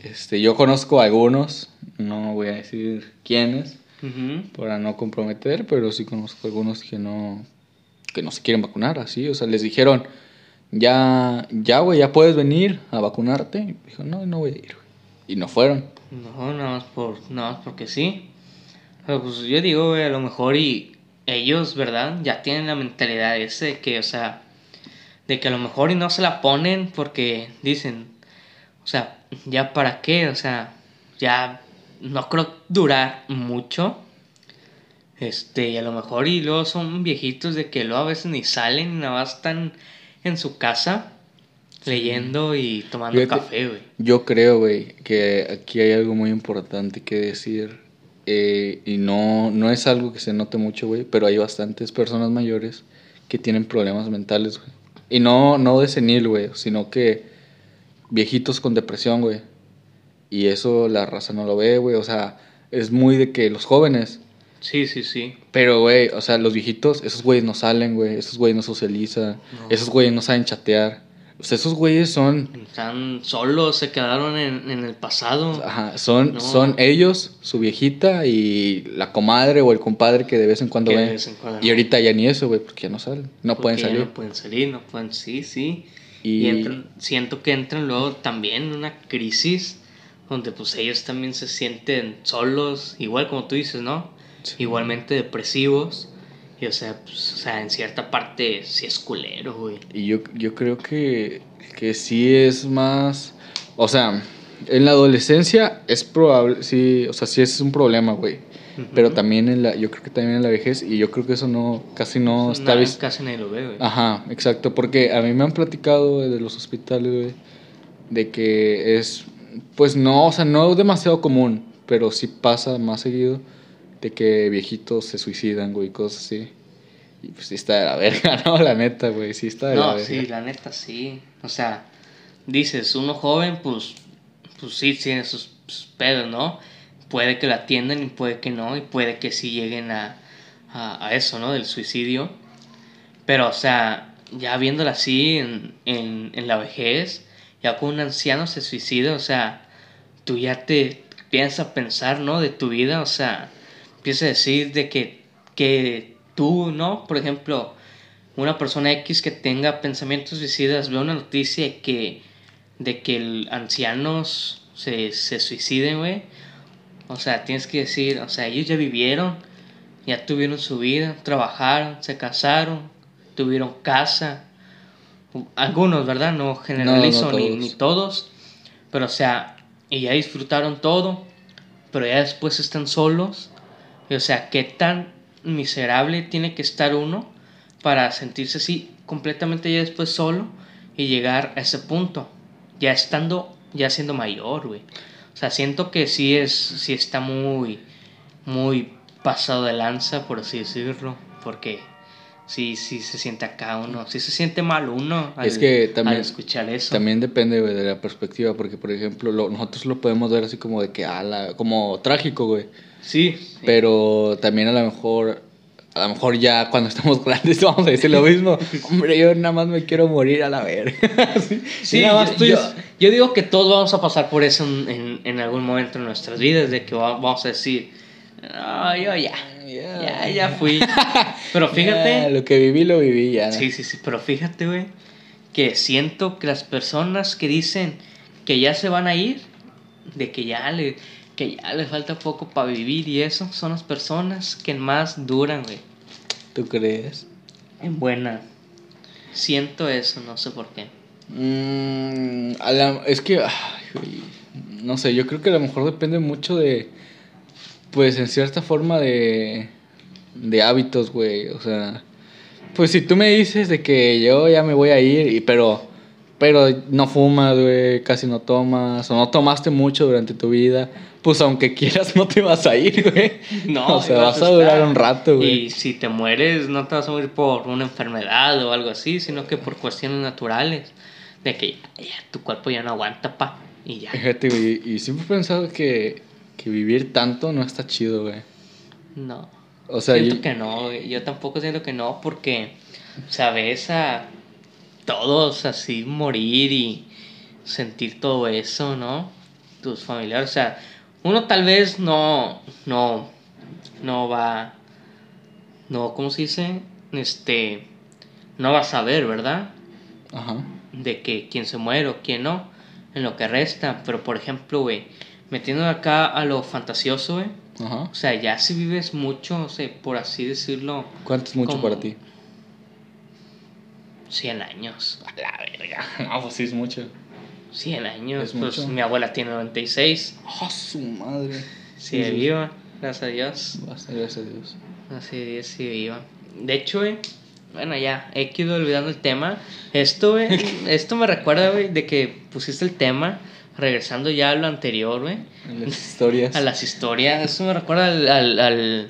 este, yo conozco a algunos, no voy a decir quiénes, para no comprometer, pero sí conozco algunos que no, que no se quieren vacunar, así, o sea, les dijeron, ya, ya, güey, ya puedes venir a vacunarte, y dijo, no, no voy a ir, güey, y no fueron. No, nada más, por, nada más porque sí. Pero pues yo digo, güey, a lo mejor y ellos, ¿verdad? Ya tienen la mentalidad ese que, o sea, de que a lo mejor y no se la ponen porque dicen, o sea, ya para qué, o sea, ya no creo durar mucho. Este, y a lo mejor y luego son viejitos de que luego a veces ni salen, nada más están en su casa. leyendo y tomando Fíjate, café, güey. Yo creo, güey, que aquí hay algo muy importante que decir. eh, y no, no es algo que se note mucho, güey, pero hay bastantes personas mayores que tienen problemas mentales, güey. Y no, no de senil, güey, sino que viejitos con depresión, güey. Y eso la raza no lo ve, güey. O sea, es muy de que los jóvenes. Sí, sí, sí. Pero, güey, o sea, los viejitos, esos güeyes no salen, güey. Esos güeyes no socializan. No. Esos güeyes no saben chatear. O sea, esos güeyes son Están solos, se quedaron en, en el pasado. Ajá, son, No. son ellos, su viejita y la comadre o el compadre que de vez en cuando ven. Y no. ahorita ya ni eso, güey, porque ya no salen. No porque pueden salir. No pueden salir, no pueden, sí, sí. Y- Y, entran, siento que entran luego también en una crisis donde pues ellos también se sienten solos, igual como tú dices, ¿no? Sí. Igualmente depresivos. Y o sea, pues, o sea, en cierta parte sí es culero, güey. Y yo, yo creo que, que sí es más. O sea, en la adolescencia es probable, sí, o sea, sí es un problema, güey. Pero también en la, yo creo que también en la vejez, y yo creo que eso no, casi no está visto. Casi nadie lo ve, güey. Ajá, exacto, porque a mí me han platicado de los hospitales, güey, de que es, pues no, o sea, no demasiado común, pero sí pasa más seguido de que viejitos se suicidan, güey, cosas así. Y pues sí está de la verga, ¿no? La neta, güey, sí está de la No, verga. sí, la neta sí. O sea, dices, uno joven, pues, pues sí tiene sus, sus pedos, ¿no? Puede que la atiendan y puede que no, y puede que sí lleguen a, a, a eso, ¿no? Del suicidio. Pero, o sea, ya viéndola así en, en, en la vejez, ya con un anciano se suicida, o sea, tú ya te piensas pensar, ¿no? De tu vida, o sea, a decir de que, que tú, ¿no? Por ejemplo, una persona X que tenga pensamientos suicidas ve una noticia de que, de que el ancianos se, se suiciden, güey. O sea, tienes que decir, o sea, ellos ya vivieron, ya tuvieron su vida, trabajaron, se casaron, tuvieron casa. Algunos, ¿verdad? No generalizo no ni, todos. ni todos. Pero, o sea, y ya disfrutaron todo, pero ya después están solos. O sea, ¿qué tan miserable tiene que estar uno para sentirse así completamente ya después solo y llegar a ese punto? Ya estando, ya siendo mayor, güey. O sea, siento que sí es, sí está muy, muy pasado de lanza, por así decirlo, porque sí, sí se siente acá uno, sí se siente mal uno al, Es que también- al escuchar eso. También depende, güey, de la perspectiva, porque, por ejemplo, lo- nosotros lo podemos ver así como de que, ala, como trágico, güey. Sí, sí. Pero también a lo mejor, a lo mejor ya cuando estamos grandes vamos a decir lo mismo. Hombre, yo nada más me quiero morir a la verga. sí, Sí, nada más yo, tú yo- yo digo que todos vamos a pasar por eso en, en- en algún momento en nuestras vidas, de que va- vamos a decir, no, yo ya, Ya. ya, ya fui. Pero fíjate, lo que viví, lo viví ya. sí, sí, sí, pero fíjate, güey, que siento que las personas que dicen que ya se van a ir, de que ya le, que ya les falta poco para vivir y eso, son las personas que más duran, güey, ¿Tú crees? en buena. Siento eso, no sé por qué. Mm, a la- es que, ay, no sé, yo creo que a lo mejor depende mucho de, pues en cierta forma de, de hábitos, güey. O sea, pues si tú me dices de que yo ya me voy a ir, y, pero, pero no fumas, güey, casi no tomas, o no tomaste mucho durante tu vida, pues aunque quieras no te vas a ir, güey. No, o sea, vas a durar un rato, güey. Y si te mueres, no te vas a morir por una enfermedad o algo así, sino que por cuestiones naturales. De que ya, ya, tu cuerpo ya no aguanta, pa. Y ya. Fíjate, güey, y siempre he pensado que, que vivir tanto no está chido, güey. No. O sea, siento yo- que no, güey. yo tampoco siento que no, porque, o ves a todos así morir y sentir todo eso, ¿no? Tus familiares, o sea, uno tal vez no, no, no va, no, ¿cómo se dice? Este, no va a saber, ¿verdad? Ajá. de que quién se muere o quién no, en lo que resta. Pero por ejemplo, güey, metiendo acá a lo fantasioso, güey. Ajá. O sea, ya si vives mucho, o sea, por así decirlo, ¿Cuánto es mucho para ti? 100 años. A la verga. No, pues sí es mucho. 100 años. Es pues mi abuela tiene 96. ¡Ah, su madre! Sigue Sí, viva, gracias a Dios. Gracias a Dios. Así es, sigue viva. De hecho, güey, Bueno, ya, he ido olvidando el tema. Esto, güey, esto me recuerda, güey, de que pusiste el tema, regresando ya a lo anterior, güey. En las historias. A las historias. Eso me recuerda al, al, al,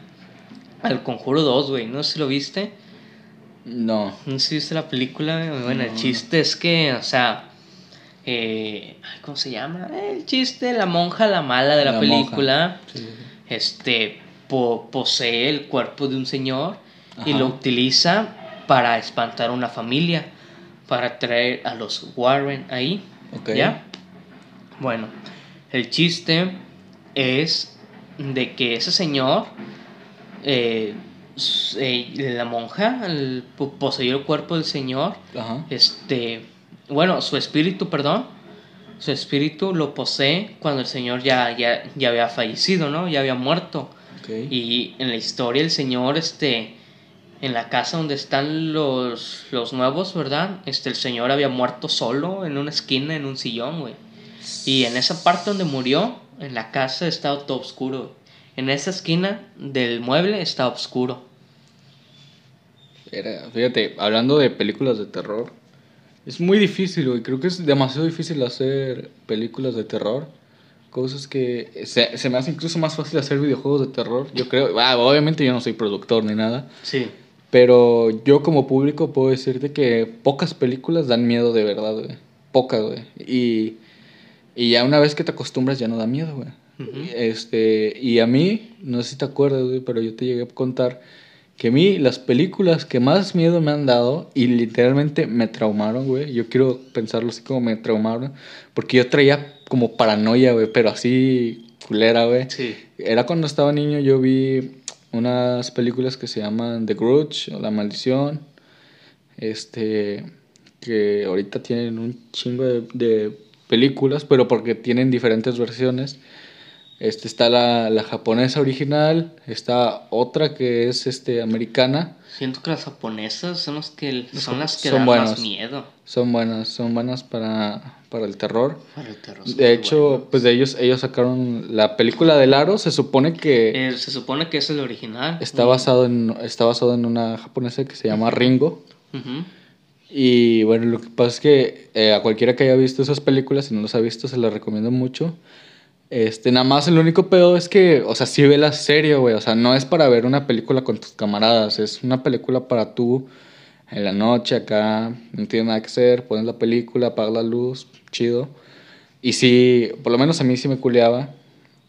al Conjuro 2, güey. No sé si lo viste. No. No sé si viste la película, güey. Bueno, el chiste es que, o sea, eh, ¿cómo se llama? El chiste, la monja, la mala de la, película, Sí, sí, sí. este, po- posee el cuerpo de un señor y lo utiliza para espantar a una familia, para traer a los Warren ahí, Ok. ¿ya? Bueno, el chiste es de que ese señor, eh, eh, la monja, el- poseyó el cuerpo del señor Ajá. este, bueno, su espíritu, perdón, su espíritu lo posee cuando el Señor ya, ya, ya había fallecido, ¿no? Ya había muerto. Ok. Y en la historia el Señor, este, en la casa donde están los, los nuevos, ¿verdad? Este, el Señor había muerto solo en una esquina, en un sillón, güey. Y en esa parte donde murió, en la casa estaba todo oscuro. En esa esquina del mueble estaba oscuro. Era- fíjate, hablando de películas de terror, es muy difícil, güey. Creo que es demasiado difícil hacer películas de terror. Cosas que se, se me hace incluso más fácil hacer videojuegos de terror. Yo creo, ah, obviamente yo no soy productor ni nada, Sí. pero yo como público puedo decirte que pocas películas dan miedo de verdad, güey. Pocas, güey. Y, y ya una vez que te acostumbras ya no da miedo, güey. Este, y a mí, no sé si te acuerdas, güey, pero yo te llegué a contar que a mí las películas que más miedo me han dado y literalmente me traumaron, güey. Yo quiero pensarlo así como me traumaron, porque yo traía como paranoia, güey, pero así culera, güey. Sí. Era cuando estaba niño, yo vi unas películas que se llaman The Grudge o La Maldición. Este, que ahorita tienen un chingo de, de películas, pero porque tienen diferentes versiones. Este, está la, la japonesa original, está otra que es este, americana. Siento que las japonesas son, los que, son las que son dan buenas. más miedo Son buenas, son buenas para, para el terror. para el terror. son De hecho, pues de ellos, ellos sacaron la película del aro, se supone que... Eh, se supone que es el original. Está basado en, está basado en una japonesa que se llama Ringo. Y bueno, lo que pasa es que eh, a cualquiera que haya visto esas películas, si no los ha visto, se las recomiendo mucho. Este, nada más el único pedo es que, o sea, sí ve la serie, güey. O sea, no es para ver una película con tus camaradas, es una película para tú en la noche acá, no tienes nada que hacer, pones la película, apagas la luz, chido. Y sí, por lo menos a mí sí me culeaba.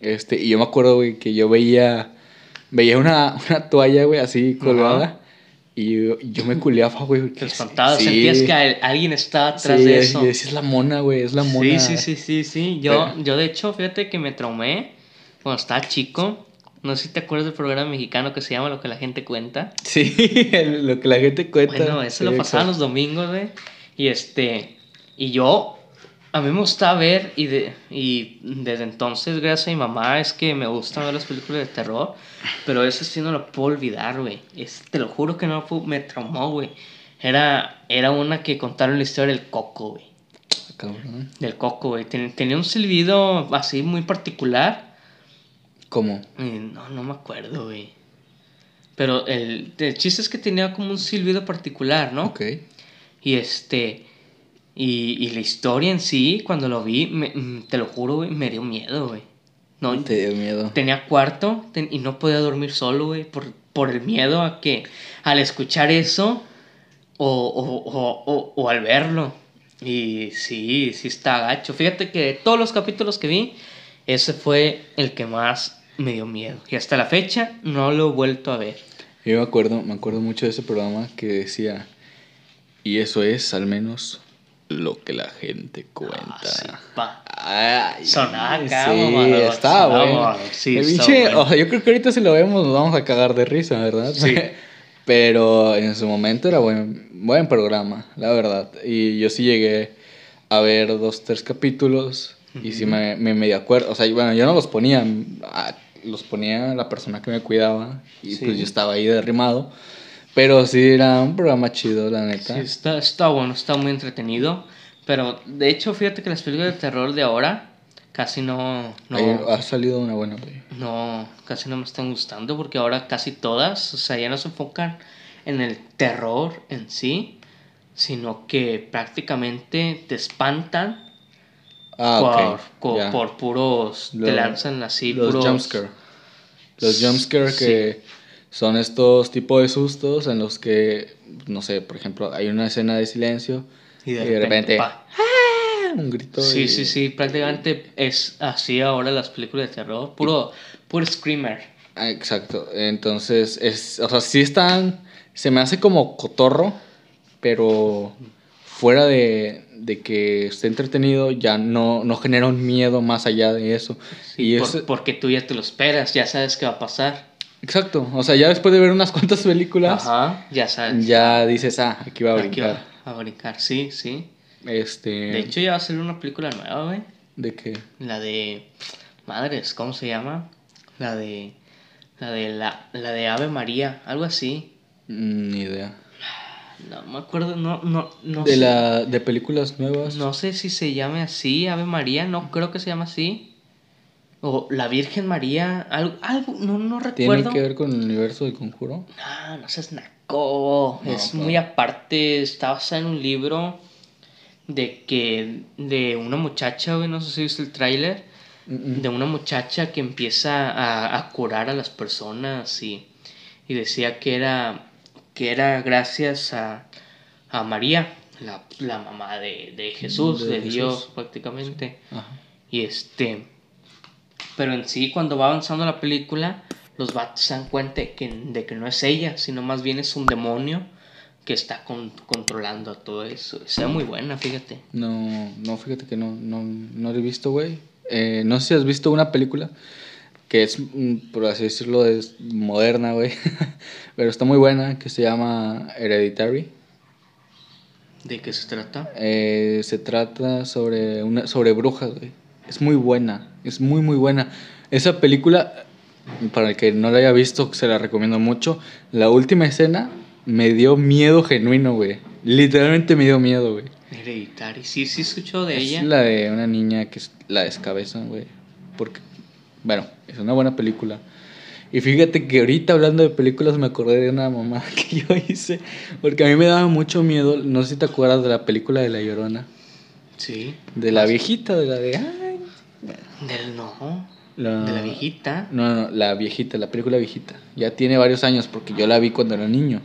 Este, y yo me acuerdo, güey, que yo veía, veía una, una toalla, güey, así colgada. Y yo, yo me culeaba, güey. Te que espantabas, sí. sentías que al- alguien estaba atrás Sí, de eso. es la mona, güey, es la mona. Sí, sí, sí, sí, sí. Yo, Pero- yo de hecho, fíjate que me traumé cuando estaba chico. No sé si te acuerdas del programa mexicano que se llama Lo que la gente cuenta. Sí, lo que la gente cuenta. Bueno, eso lo pasaban los domingos, güey. Y este, y yo, a mí me gustaba ver, y, de, y desde entonces, gracias a mi mamá, es que me gustan ver las películas de terror. Pero eso sí no lo puedo olvidar, güey. Te lo juro que no lo puedo, me traumó, güey. Era, era una que contaron la historia del coco, güey. Cabrón. Del coco, güey. Ten- tenía un silbido así muy particular. ¿Cómo? No, no me acuerdo, güey. Pero el, el chiste es que tenía como un silbido particular, ¿no? Ok. Y este. Y, y la historia en sí, cuando lo vi, me- mm, te lo juro, güey, me dio miedo, güey. No, Te dio miedo. tenía cuarto ten- y no podía dormir solo, güey, por, por el miedo a que al escuchar eso o, o, o, o, o al verlo. Y sí, sí está gacho. Fíjate que de todos los capítulos que vi, ese fue el que más me dio miedo. Y hasta la fecha no lo he vuelto a ver. Yo me acuerdo, me acuerdo mucho de ese programa que decía, y eso es al menos lo que la gente cuenta. Ah, sí, pa. Ay, sí, está bueno. sí, bueno. yo creo que ahorita si lo vemos nos vamos a cagar de risa, ¿verdad? Sí. Pero en su momento era buen, buen programa, la verdad. Y yo sí llegué a ver dos, tres capítulos y sí me, me medio acuerdo. O sea, bueno, yo no los ponía, ah, los ponía la persona que me cuidaba y Sí. pues yo estaba ahí derrimado. Pero sí era un programa chido, la neta. Sí, está, está bueno, está muy entretenido. Pero de hecho, fíjate que las películas de terror de ahora casi no, no, ha salido una buena, güey. no, casi no me están gustando porque ahora casi todas, o sea, ya no se enfocan en el terror en sí, sino que prácticamente te espantan Ah, por, por puros, te lanzan así Los puros... jumpscare. Los jumpscare que son estos tipos de sustos en los que, no sé, por ejemplo, hay una escena de silencio Y de, repente, pa. ¡ah! un grito. Sí, y- sí, sí, prácticamente es así ahora las películas de terror, puro, puro screamer. Ah, Exacto. Entonces, es, o sea, sí están, se me hace como cotorro, pero fuera de, de que esté entretenido, ya no, no genera un miedo más allá de eso. Sí, y por- es, porque tú ya te lo esperas, ya sabes qué va a pasar. Exacto. O sea, ya después de ver unas cuantas películas, Ajá, ya sabes. ya dices, ah, aquí va a Aquí brincar. va a brincar, sí, sí. Este. De hecho, ya va a salir una película nueva, güey. ¿De qué? La de. Madres, ¿cómo se llama? La de. La de la, la de Ave María, algo así. Mm, Ni idea. No me acuerdo, no, no, no de sé. la de películas nuevas. No sé si se llame así, Ave María, no creo que se llame así. O la Virgen María, algo, algo no, no ¿Tiene recuerdo. que ver con el universo del conjuro? No, no seas naco. No, es muy aparte. Está basada en un libro de que. de una muchacha, güey, no sé si viste el tráiler. De una muchacha que empieza a, a curar a las personas y, y decía que era. que era gracias a, a María, la, la mamá de, de Jesús, De de, Jesús. Dios prácticamente. Ajá. Y este. Pero en sí, cuando va avanzando la película, los vatos se dan cuenta de que, de que no es ella, sino más bien es un demonio que está con- controlando todo eso. Sea muy buena, fíjate. No, no, fíjate que no, no, no lo he visto, güey. Eh, no sé si has visto una película que es, mm, por así decirlo, es moderna, güey. Pero está muy buena, que se llama Hereditary. ¿De qué se trata? Eh, se trata sobre, una, sobre brujas, güey. Es muy buena, es muy, muy buena. Esa película, para el que no la haya visto, se la recomiendo mucho. La última escena me dio miedo genuino, güey. Literalmente me dio miedo, güey. Hereditary. Sí, sí escucho de Es ella. la de una niña que es- la descabezan, güey. Porque, bueno, es una buena película. Y fíjate que ahorita hablando de películas me acordé de una mamá que yo hice. Porque a mí me daba mucho miedo. No sé si te acuerdas de la película de La Llorona. Sí. De la viejita, de la de... Ay, Del no. la- De la viejita. No, no, la viejita, la película viejita. Ya tiene varios años porque yo la vi cuando era niño.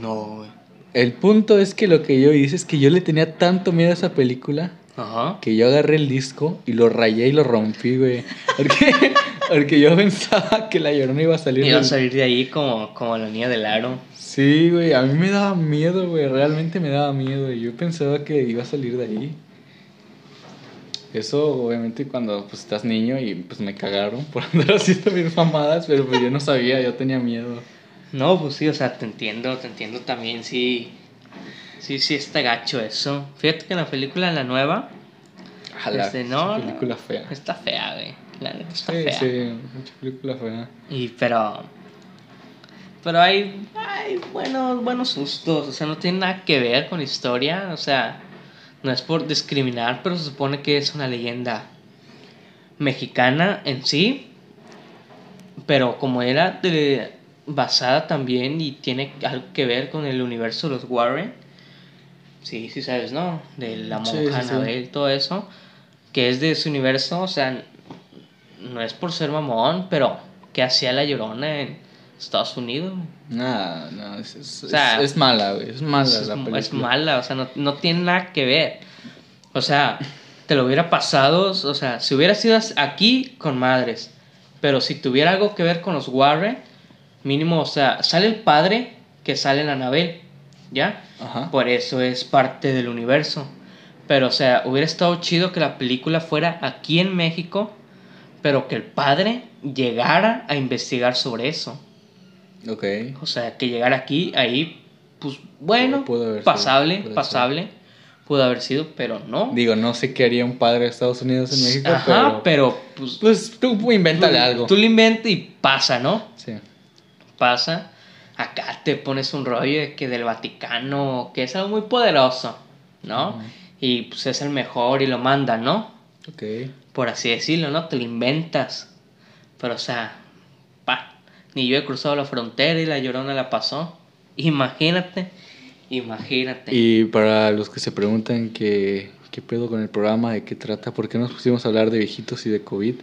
No, güey. El punto es que lo que yo hice es que yo le tenía tanto miedo a esa película Ajá. que yo agarré el disco y lo rayé y lo rompí, güey. Porque, porque yo pensaba que la llorona iba a salir. Iba a salir de ahí como, como la niña del aro. Sí, güey, a mí me daba miedo, güey. Realmente me daba miedo. Yo pensaba que iba a salir de ahí. Eso, obviamente, cuando pues, estás niño y pues me cagaron por andar haciendo mis mamadas, pero pues yo no sabía, yo tenía miedo. No, pues sí, o sea, te entiendo, te entiendo también, sí. Sí, sí, está gacho eso. Fíjate que en la película, la nueva, Ojalá. Este, no, película fea. está fea, güey. La neta está Sí, fea. sí, mucha película fea. Y pero. Pero hay, hay buenos, buenos sustos. O sea, no tiene nada que ver con historia. O sea, no es por discriminar, pero se supone que es una leyenda mexicana en sí. Pero como era de- basada también y tiene algo que ver con el universo de los Warren. Sí, sí sabes, ¿no? De la Sí, monja sí, sí. Anabel, todo eso. Que es de su universo, o sea, no es por ser mamón, pero ¿qué hacía la llorona en Estados Unidos? Nada, no, es, es, O sea, es- es mala, güey. Es mala es, la película. es mala, o sea, no, no tiene nada que ver. O sea, te lo hubiera pasado, o sea, si hubiera sido aquí con madres, pero si tuviera algo que ver con los Warren, mínimo, o sea, sale el padre que sale en Anabel, ¿ya? Ajá. Por eso es parte del universo. Pero, o sea, hubiera estado chido que la película fuera aquí en México, pero que el padre llegara a investigar sobre eso. Ok. O sea, que llegara aquí, ahí, pues bueno, Pudo haber sido, pasable, pasable, pudo haber sido, pero no. Digo, no sé qué haría un padre de Estados Unidos en México, Ajá, pero... pero, pues, Pues tú invéntale algo. tú lo inventas y pasa, ¿no? Sí. Pasa. Acá te pones un rollo de que del Vaticano, que es algo muy poderoso, ¿no? Y pues es el mejor y lo manda, ¿no? Ok. Por así decirlo, ¿no? Te lo inventas. Pero, o sea, Ni yo he cruzado la frontera y la llorona la pasó. Imagínate, imagínate. Y para los que se preguntan qué, qué pedo con el programa, de qué trata, por qué nos pusimos a hablar de viejitos y de COVID,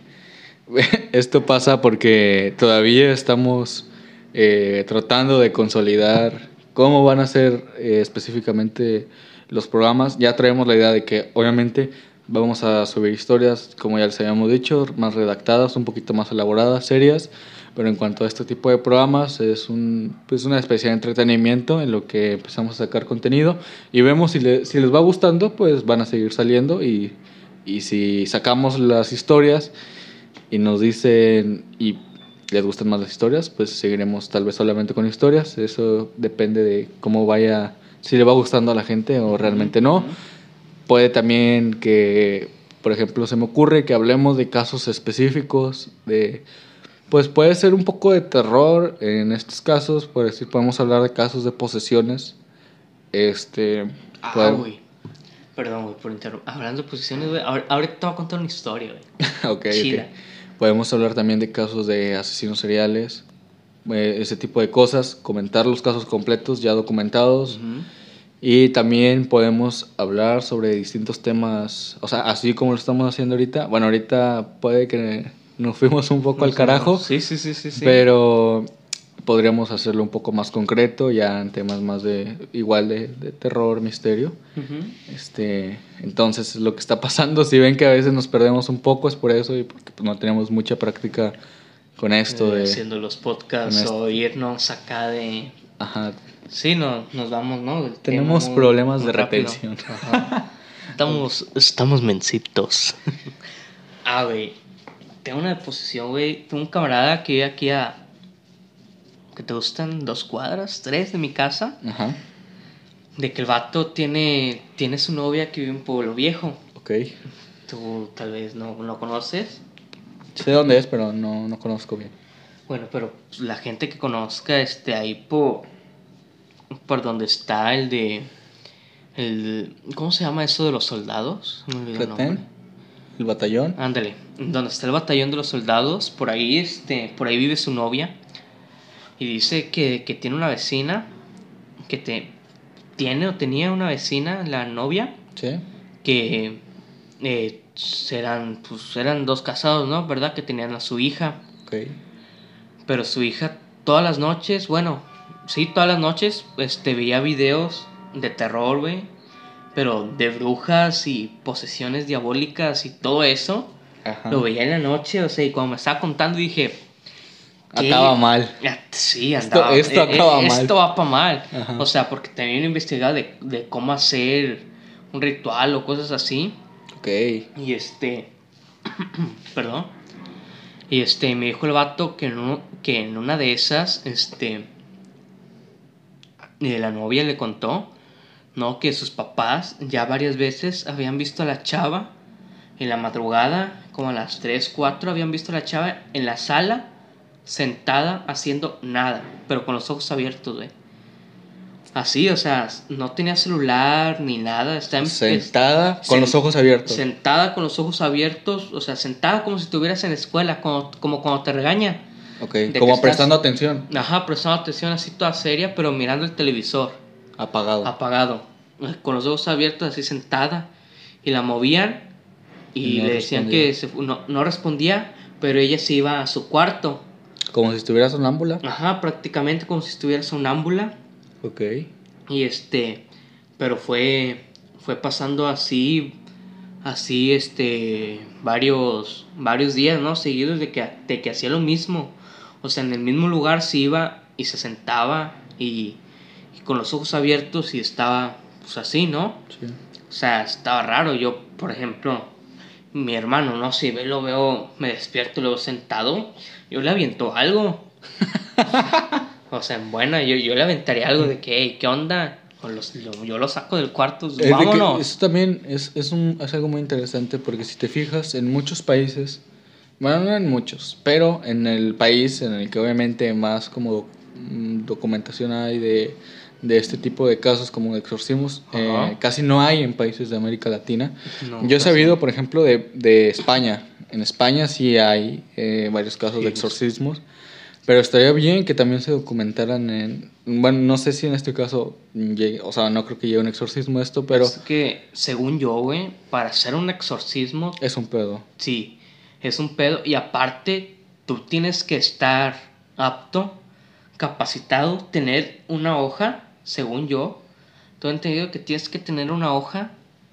esto pasa porque todavía estamos eh, tratando de consolidar cómo van a ser eh, específicamente los programas. Ya traemos la idea de que obviamente vamos a subir historias, como ya les habíamos dicho, más redactadas, un poquito más elaboradas, serias. Pero en cuanto a este tipo de programas, es un, pues una especie de entretenimiento en lo que empezamos a sacar contenido y vemos si, si les va gustando, pues van a seguir saliendo y, y si sacamos las historias y nos dicen y les gustan más las historias, pues seguiremos tal vez solamente con historias. Eso depende de cómo vaya, si le va gustando a la gente o realmente no. Puede también que, por ejemplo, se me ocurre que hablemos de casos específicos, de, pues puede ser un poco de terror en estos casos, por decir, podemos hablar de casos de posesiones. Este, Ah, güey. Perdón, güey, por interrumpir. Hablando de posiciones, güey. ahor- Ahorita te voy a contar una historia, güey. ok, ok. Chida. Podemos hablar también de casos de asesinos seriales, eh, ese tipo de cosas, comentar los casos completos ya documentados. Ujú. Y también podemos hablar sobre distintos temas, o sea, así como lo estamos haciendo ahorita. Bueno, ahorita puede que nos fuimos un poco al carajo, Sí, sí, sí, sí. sí. pero podríamos hacerlo un poco más concreto, ya en temas más de, igual de, de terror, misterio. Este, entonces, lo que está pasando, si ven que a veces nos perdemos un poco, es por eso y porque pues, no tenemos mucha práctica con esto Eh, de... Haciendo los podcasts o irnos acá de. Ajá, Sí, no, nos vamos, ¿no? El Tenemos muy- problemas muy de rápido. retención. Ajá. Estamos, estamos mencitos. ah, güey. Tengo una deposición, güey. Tengo un camarada que vive aquí a. que te gustan dos cuadras, tres de mi casa. ajá, De que el vato tiene, tiene su novia que vive en Pueblo Viejo. ok. Tú tal vez no lo conoces. Sé dónde es, pero no, no conozco bien. Bueno, pero la gente que conozca, este, ahí por, por donde está el de, el, ¿cómo se llama eso de los soldados? Me olvidó el nombre. ¿El batallón? Ándale, donde está el batallón de los soldados, por ahí, este, por ahí vive su novia. Y dice que, que tiene una vecina, que te, tiene o tenía una vecina, la novia, Sí. que eh, eran, pues, eran dos casados, ¿no? ¿Verdad? Que tenían a su hija. Ok. Pero su hija todas las noches, bueno, sí, todas las noches, este, veía videos de terror, güey. Pero de brujas y posesiones diabólicas y todo eso. Ajá. Lo veía en la noche, o sea, y cuando me estaba contando dije... ¿qué? Acaba mal. Ah, Sí, Esto- andaba. esto eh, eh, acaba mal. Esto va para mal. Ajá. O sea, porque también investigaba de, de cómo hacer un ritual o cosas así. Ok. Y este. perdón. Y este, me dijo el vato que en, uno- que en una de esas, este. eh, la novia le contó, ¿no? Que sus papás ya varias veces habían visto a la chava en la madrugada, como a las 3, 4, habían visto a la chava en la sala, sentada, haciendo nada, pero con los ojos abiertos, güey. Así, o sea, no tenía celular ni nada, está en, Sentada con sen- los ojos abiertos. Sentada con los ojos abiertos, o sea, sentada como si estuvieras en la escuela, como, como cuando te regaña. Ok. Como prestando estás- atención. Ajá, prestando atención así toda seria, pero mirando el televisor, Apagado. apagado, con los ojos abiertos así sentada, y la movían y Y no le decían respondía. que se no, no respondía, pero ella se iba a su cuarto, Como si estuviera sonámbula. ajá, prácticamente como si estuviera sonámbula. Ok. Y este, pero fue, fue pasando así, así, este, varios, varios días, ¿no? Seguidos de que, de que hacía lo mismo. O sea, en el mismo lugar se iba y se sentaba y con los ojos abiertos y estaba, pues así, ¿no? Sí. O sea, estaba raro. Yo, por ejemplo, mi hermano, ¿no? Si lo veo, me despierto, lo veo sentado, yo le aviento algo. o sea, en buena, yo, yo le aventaría algo de que, "Hey, ¿qué onda? O los- lo- yo lo saco del cuarto, Es vámonos. eso también es, es, un, es algo muy interesante porque si te fijas, en muchos países, bueno, no en muchos, pero en el país en el que obviamente más como mm, documentación hay de, de este tipo de casos como exorcismos, eh, casi no hay en países de América Latina. No, Yo he sabido, por ejemplo, de, de España. En España sí hay eh, varios casos Sí, de exorcismos. Pero estaría bien que también se documentaran en... Bueno, no sé si en este caso llegue, o sea, no creo que llegue un exorcismo esto, pero Es que, según yo, güey, para hacer un exorcismo, es un pedo. sí, es un pedo. Y aparte, tú tienes que estar apto, capacitado, tener una hoja, según yo. Tú he entendido que tienes que tener una hoja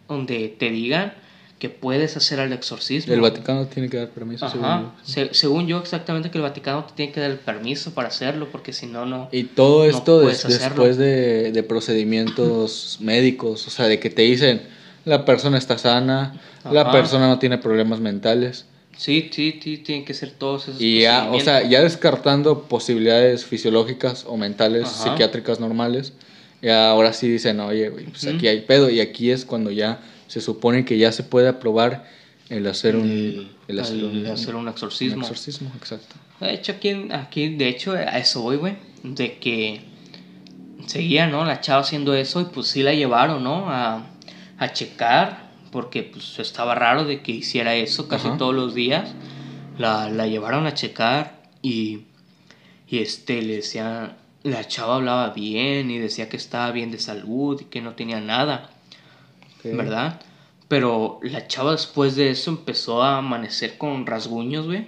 donde te digan que puedes hacer el exorcismo. El Vaticano tiene que dar permiso. según Ajá. yo. Se- según yo, exactamente que el Vaticano te tiene que dar el permiso para hacerlo, porque si no, no. Y todo No esto puedes des- después de, de procedimientos médicos, o sea, de que te dicen, la persona está sana, la Ajá. persona no tiene problemas mentales. Sí, sí, sí, tienen que ser todos esos. Y ya, o sea, ya descartando posibilidades fisiológicas o mentales, Ajá. psiquiátricas normales, ya ahora sí dicen, oye, güey, pues Ujú. aquí hay pedo. Y aquí es cuando ya se supone que ya se puede aprobar el hacer un, El- el hacer el un, hacer un exorcismo. un exorcismo, exacto. De hecho, aquí, aquí, de hecho, a eso voy, güey. De que seguía, ¿no? La chava haciendo eso y pues sí la llevaron, ¿no? A, a checar, porque pues estaba raro de que hiciera eso casi Ajá. todos los días. La, la llevaron a checar y, y este, le decía, la chava hablaba bien y decía que estaba bien de salud y que no tenía nada. ¿verdad? Pero la chava después de eso empezó a amanecer con rasguños, güey.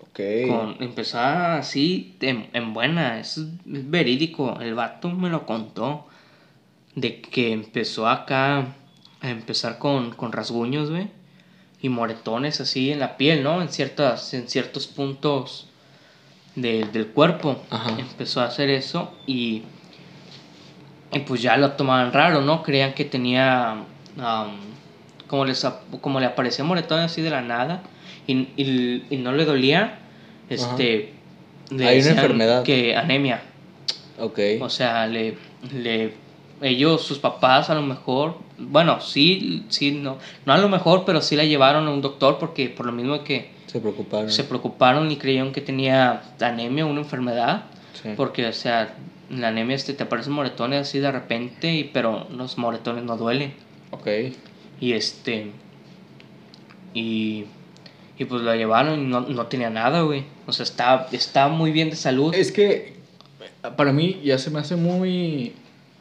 Ok. Con, empezó así en, en buena, es, es verídico, el vato me lo contó. De que empezó acá a empezar con, con rasguños, güey. Y moretones así en la piel, ¿no? En, ciertas, en ciertos puntos de- del cuerpo. Ajá. Empezó a hacer eso y, y pues ya lo tomaban raro, ¿no? Creían que tenía... am, como, les, como le aparecía moretones así de la nada y, y- y no le dolía, este... le Hay una enfermedad. Que anemia. Ok. O sea, le, le, ellos, sus papás a lo mejor, bueno, sí, sí, no, no a lo mejor, pero sí la llevaron a un doctor porque por lo mismo que se preocuparon. se preocuparon y creyeron que tenía anemia, una enfermedad, Sí. porque, o sea, la anemia este, te aparecen moretones así de repente, y, pero los moretones no duelen. Ok. Y este, y, y pues la llevaron y no, no tenía nada, güey. O sea, estaba, estaba muy bien de salud. Es que para mí ya se me hace muy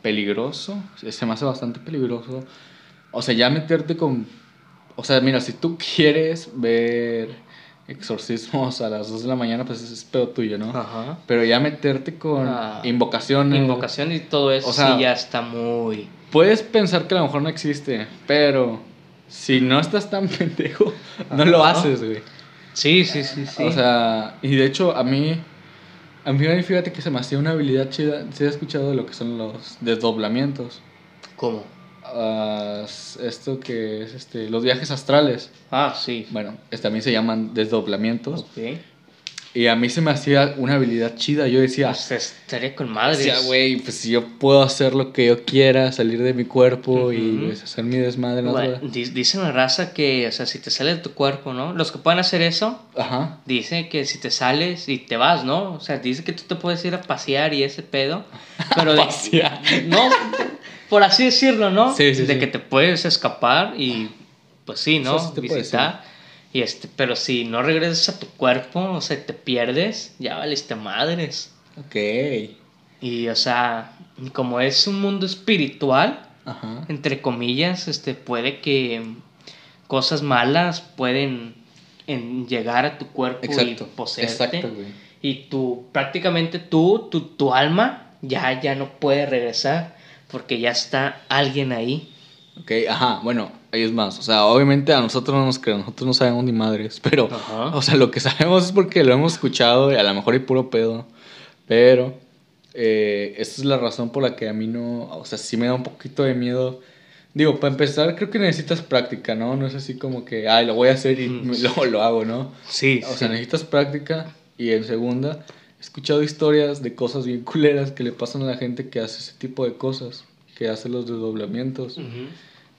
peligroso, se me hace bastante peligroso. O sea, ya meterte con... O sea, mira, si tú quieres ver exorcismos a las 2 de la mañana, pues es pedo tuyo, ¿no? Ajá. Pero ya meterte con Ah. invocaciones... Invocación y todo eso O sea, sí ya está muy... Puedes pensar que a lo mejor no existe, pero si no estás tan pendejo, no lo haces, güey. Sí, sí, sí, sí. O sea, y de hecho a mí, a mí fíjate que se me hacía una habilidad chida. ¿Sí has escuchado de lo que son los desdoblamientos? ¿Cómo? Ah, esto que es este, los viajes astrales. Ah, sí. Bueno, también se llaman desdoblamientos. Ok. Y a mí se me hacía una habilidad chida. Yo decía, sea, estaría con madres. decía, güey, pues si yo puedo hacer lo que yo quiera, salir de mi cuerpo y pues, hacer mi desmadre la Bueno, otra- di- dice la raza que, o sea, si te sale de tu cuerpo, ¿no? Los que pueden hacer eso, Ajá. dice que si te sales y te vas, ¿no? O sea, dice que tú te puedes ir a pasear y ese pedo. Pero de, Pasear. No, por así decirlo, ¿no? Sí, sí, de sí. que te puedes escapar y, pues sí, ¿no? Visitar. Y este, pero si no regresas a tu cuerpo, o sea, te pierdes, ya valiste madres. Ok. Y, o sea, como es un mundo espiritual, Ajá. entre comillas, este, puede que cosas malas pueden en- llegar a tu cuerpo Exacto. y poseerte. Exacto, güey. Y tú, prácticamente tú, tu, tu alma, ya, ya no puede regresar porque ya está alguien ahí. Ok, ajá, bueno, ahí es más. O sea, obviamente a nosotros no nos creen, nosotros no sabemos ni madres. Pero, Ajá. o sea, lo que sabemos es porque lo hemos escuchado y a lo mejor hay puro pedo. Pero, eh, esta es la razón por la que a mí no. O sea, sí me da un poquito de miedo. Digo, para empezar, creo que necesitas práctica, ¿no? No es así como que, ay, lo voy a hacer y Mm. luego lo hago, ¿no? Sí, O sea, necesitas práctica. Y en segunda, he escuchado historias de cosas bien culeras que le pasan a la gente que hace ese tipo de cosas, que hace los desdoblamientos.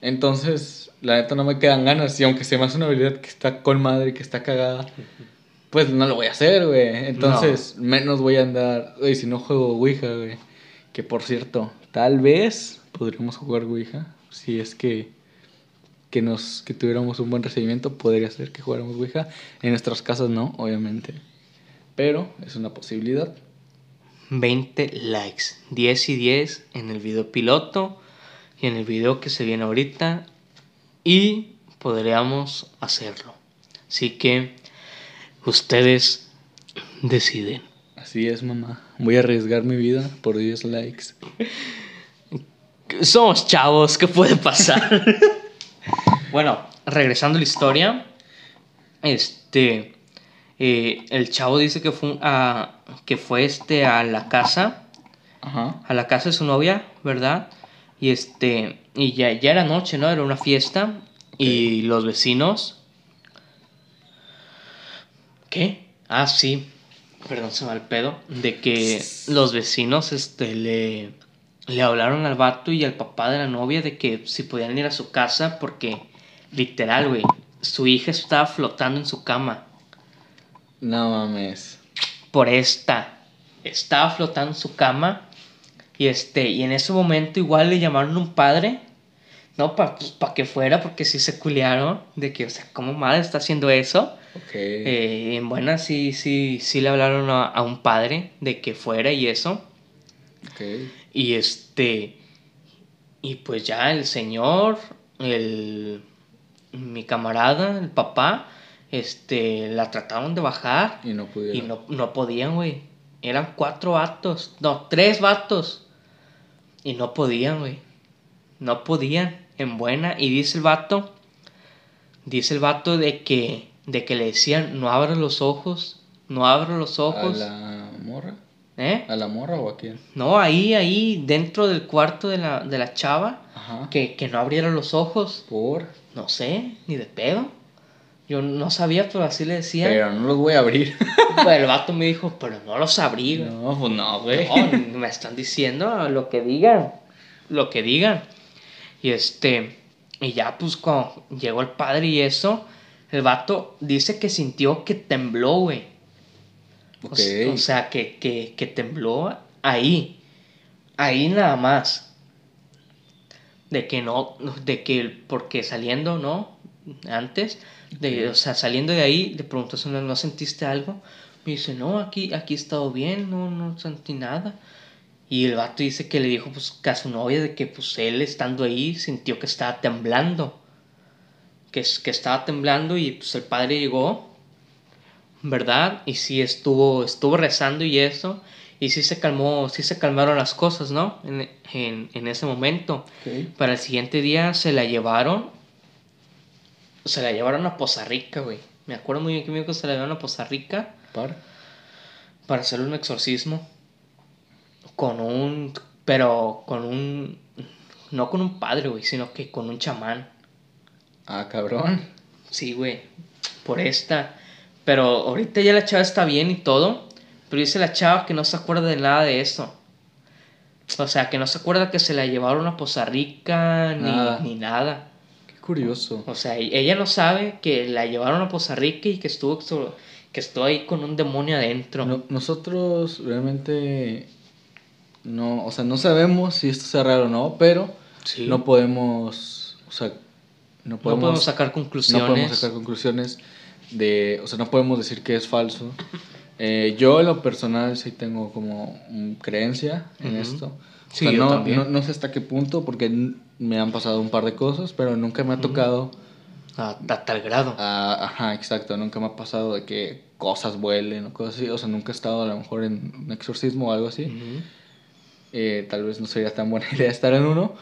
Entonces, la neta no me quedan ganas. Y aunque se me hace una habilidad que está con madre y que está cagada, pues no lo voy a hacer, güey. Entonces, menos voy a andar. Oye, si no juego Ouija, güey. Que por cierto, tal vez podríamos jugar Ouija. Si es que, que, nos, que tuviéramos un buen recibimiento, podría ser que jugáramos Ouija. En nuestras casas no, obviamente. pero es una posibilidad. 20 likes, 10 y 10 en el video piloto y en el video que se viene ahorita y podríamos hacerlo. Así que ustedes deciden. Así es, mamá. Voy a arriesgar mi vida por 10 likes. Somos chavos, ¿qué puede pasar? bueno, regresando a la historia, este, eh, el chavo dice que fue, a, que fue este a la casa, Ajá. a la casa de su novia, ¿verdad? Y este, y ya, ya era noche, ¿no? Era una fiesta y los vecinos, ¿qué? Ah, sí, perdón, se me va el pedo, de que los vecinos, este, le, le hablaron al vato y al papá de la novia de que si podían ir a su casa porque, literal, güey, su hija estaba flotando en su cama No mames. por esta. Estaba flotando en su cama. Y este, y en ese momento igual le llamaron a un padre. No, para que fuera, porque sí se culiaron. De que, o sea, ¿cómo madre está haciendo eso? Ok. Eh, en buena sí, sí, sí le hablaron a, a un padre de que fuera y eso. ok. Y este. Y pues ya el señor, el. Mi camarada, el papá, este, la trataron de bajar. Y no pudieron. Y no, no podían, güey. Eran cuatro vatos. No, tres vatos. Y no podían, güey. No podían. En buena. Y dice el vato. Dice el vato de que. De que le decían, no abra los ojos. No abra los ¿A ojos. la morra? ¿Eh? ¿A la morra o a quién? No, ahí, ahí, dentro del cuarto de la, de la chava. Ajá. Que, que no abriera los ojos. Por. No sé, ni de pedo. Yo no sabía, pero así le decían. Pero no los voy a abrir. Pero el vato me dijo, pero no los abrí, güey. no, pues no, güey. No, me están diciendo lo que digan. Lo que digan. Y este. Y ya, pues, cuando llegó el padre y eso, el vato dice que sintió que tembló, güey. O, Ok. s- o sea, que, que, que tembló ahí. Ahí nada más. De que no. De que. Porque saliendo, ¿no? Antes. De. O sea, saliendo de ahí, le preguntó si no, ¿no sentiste algo. Me dice, no, aquí, aquí he estado bien, no, no sentí nada. Y el vato dice que le dijo pues, que a su novia de que pues él estando ahí sintió que estaba temblando. Que, que estaba temblando y pues el padre llegó, ¿verdad? Y sí estuvo, estuvo rezando y eso. Y sí se calmó, sí se calmaron las cosas, ¿no? En, en, en ese momento. Para el siguiente día se la llevaron. Se la llevaron a Poza Rica, güey. Me acuerdo muy bien que me dijo que se la llevaron a Poza Rica Par. para hacerle un exorcismo. Con un. Pero con un. No con un padre, güey, sino que con un chamán. Ah, cabrón. Sí, güey. Por esta. Pero ahorita ya la chava está bien y todo. Pero dice la chava que no se acuerda de nada de eso. O sea, que no se acuerda que se la llevaron a Poza Rica ni Nada. ni nada. Curioso. O sea, ella no sabe que la llevaron a Poza Rica y que estuvo, que estuvo ahí con un demonio adentro. No- nosotros realmente no, o sea, no sabemos si esto sea real o no, pero Sí. no podemos, o sea, no No podemos, sacar no conclusiones. podemos sacar conclusiones de, o sea, no podemos decir que es falso. Eh, yo en lo personal sí tengo como creencia en esto. O Sí, sea, yo no, también. no, no sé hasta qué punto, porque me han pasado un par de cosas, pero nunca me ha tocado A, a tal grado. Ajá, exacto. Nunca me ha pasado de que cosas vuelen o cosas así. O sea, nunca he estado a lo mejor en un exorcismo o algo así. Eh, tal vez no sería tan buena idea estar en uno.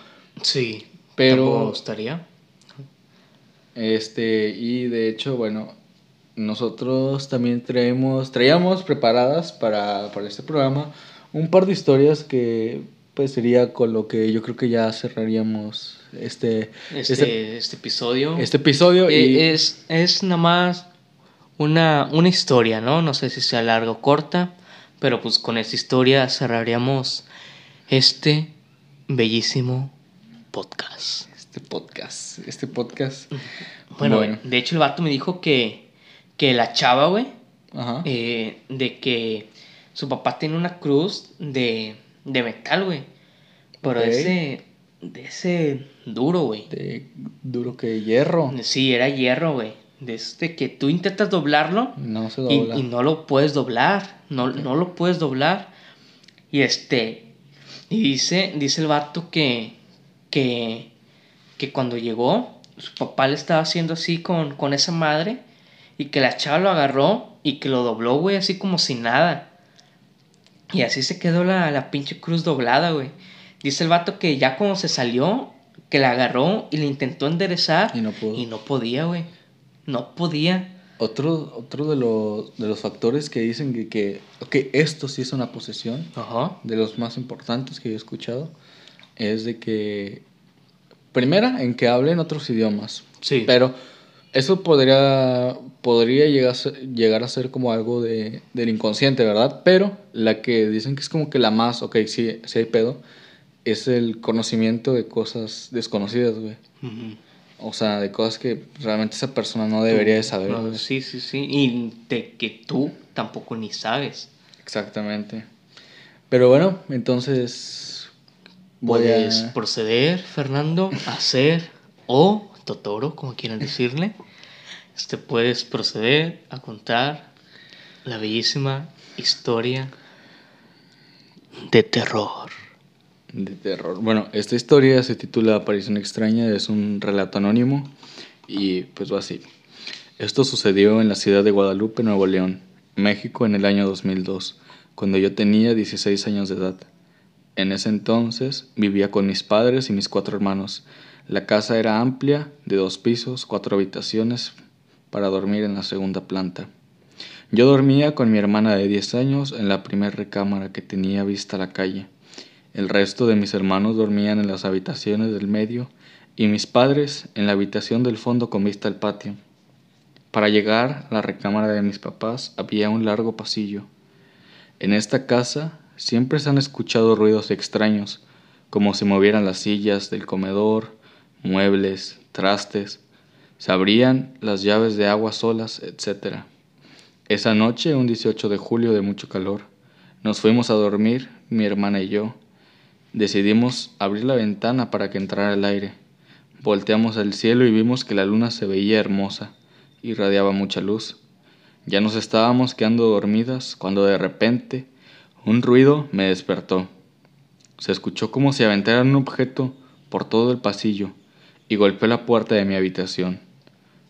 Sí. Pero- Tampoco me gustaría. Este, y de hecho, bueno, nosotros también traemos, traíamos preparadas para, para este programa un par de historias que pues sería con lo que yo creo que ya cerraríamos este, Este, este, este, episodio. este episodio. Eh, y, es, es nada más una, una historia, ¿no? No sé si sea larga o corta, pero pues con esta historia cerraríamos este bellísimo podcast. este podcast, este podcast. Bueno, Bueno. de hecho el vato me dijo que, que la chava, güey, eh, de que su papá tiene una cruz de, de metal, güey. Pero ese, de ese duro, güey. de duro que hierro. Sí, era hierro, güey. De este que tú intentas doblarlo No se y, dobla. y no lo puedes doblar. No, no lo puedes doblar. Y este. Y dice, dice el vato que. que. que cuando llegó, su papá le estaba haciendo así con, con esa madre. Y que la chava lo agarró y que lo dobló, güey, así como si nada. Y así se quedó la, la pinche cruz doblada, güey. Dice el vato que ya cuando se salió, que la agarró y le intentó enderezar. Y no pudo. Y no podía, güey. No podía. Otro, otro de, los, de los factores que dicen que, que, esto sí es una posesión, Ajá. de los más importantes que yo he escuchado, es de que, primera, en que hablen otros idiomas. Sí. Pero eso podría, podría llegar, a ser, llegar a ser como algo de, del inconsciente, ¿verdad? Pero la que dicen que es como que la más, ok, sí, sí hay pedo, es el conocimiento de cosas desconocidas, güey. O sea, de cosas que realmente esa persona no debería de saber. No, sí, sí, sí. Y de que tú tampoco ni sabes. Exactamente. Pero bueno, entonces voy Puedes a... proceder, Fernando, a hacer, o Totoro, como quieran decirle. Este puedes proceder a contar la bellísima historia de terror. de terror. Bueno, esta historia se titula Aparición extraña, es un relato anónimo y pues va así. Esto sucedió en la ciudad de Guadalupe, Nuevo León, México en el año 2002, cuando yo tenía 16 años de edad. En ese entonces vivía con mis padres y mis cuatro hermanos. La casa era amplia, de dos pisos, cuatro habitaciones para dormir en la segunda planta. Yo dormía con mi hermana de 10 años en la primera recámara que tenía vista a la calle. El resto de mis hermanos dormían en las habitaciones del medio y mis padres en la habitación del fondo con vista al patio. Para llegar a la recámara de mis papás había un largo pasillo. En esta casa siempre se han escuchado ruidos extraños, como si movieran las sillas del comedor, muebles, trastes, se abrían las llaves de agua solas, etc. Esa noche, un 18 de julio de mucho calor, nos fuimos a dormir, mi hermana y yo. Decidimos abrir la ventana para que entrara el aire. Volteamos al cielo y vimos que la luna se veía hermosa, irradiaba mucha luz. Ya nos estábamos quedando dormidas cuando de repente un ruido me despertó. Se escuchó como si aventaran un objeto por todo el pasillo y golpeó la puerta de mi habitación.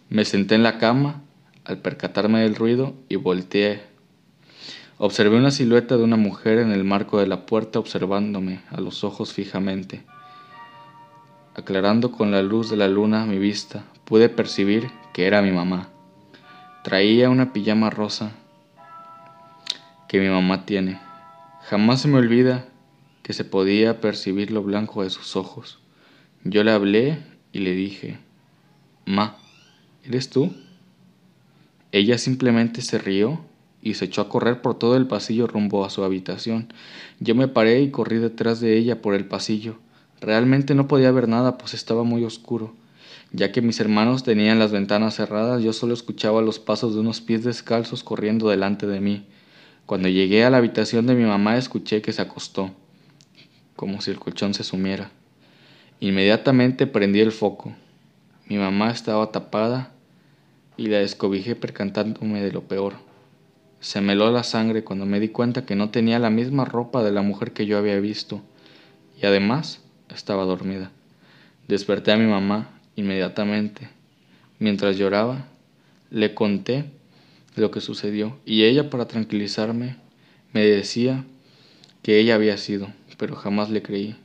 Me senté en la cama al percatarme del ruido y volteé. Observé una silueta de una mujer en el marco de la puerta observándome a los ojos fijamente. Aclarando con la luz de la luna mi vista, pude percibir que era mi mamá. Traía una pijama rosa que mi mamá tiene. Jamás se me olvida que se podía percibir lo blanco de sus ojos. Yo le hablé y le dije, Ma, ¿eres tú? Ella simplemente se rió y se echó a correr por todo el pasillo rumbo a su habitación. Yo me paré y corrí detrás de ella por el pasillo. Realmente no podía ver nada, pues estaba muy oscuro. Ya que mis hermanos tenían las ventanas cerradas, yo solo escuchaba los pasos de unos pies descalzos corriendo delante de mí. Cuando llegué a la habitación de mi mamá escuché que se acostó, como si el colchón se sumiera. Inmediatamente prendí el foco. Mi mamá estaba tapada y la descobijé percantándome de lo peor. Se me heló la sangre cuando me di cuenta que no tenía la misma ropa de la mujer que yo había visto y además estaba dormida. Desperté a mi mamá inmediatamente. Mientras lloraba, le conté lo que sucedió y ella para tranquilizarme me decía que ella había sido, pero jamás le creí.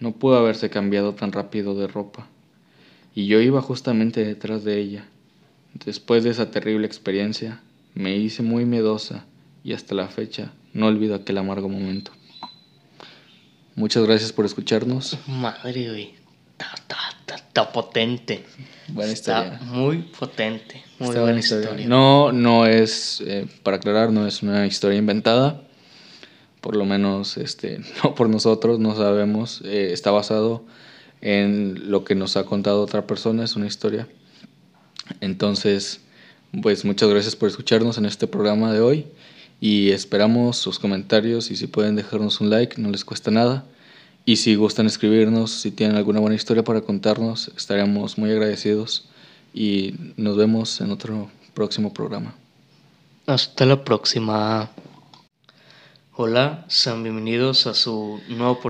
No pudo haberse cambiado tan rápido de ropa y yo iba justamente detrás de ella. Después de esa terrible experiencia, me hice muy miedosa y hasta la fecha no olvido aquel amargo momento. Muchas gracias por escucharnos. Madre, güey. Está, está, está, está potente. Buena está historia. muy potente. Muy Está buena buena historia. historia. No, no es, eh, para aclarar, no es una historia inventada. Por lo menos, este, no por nosotros, no sabemos. Eh, está basado en lo que nos ha contado otra persona, es una historia. Entonces, pues muchas gracias por escucharnos en este programa de hoy y esperamos sus comentarios y si pueden dejarnos un like, no les cuesta nada. Y si gustan escribirnos, si tienen alguna buena historia para contarnos, estaremos muy agradecidos y nos vemos en otro próximo programa. Hasta la próxima. Hola, sean bienvenidos a su nuevo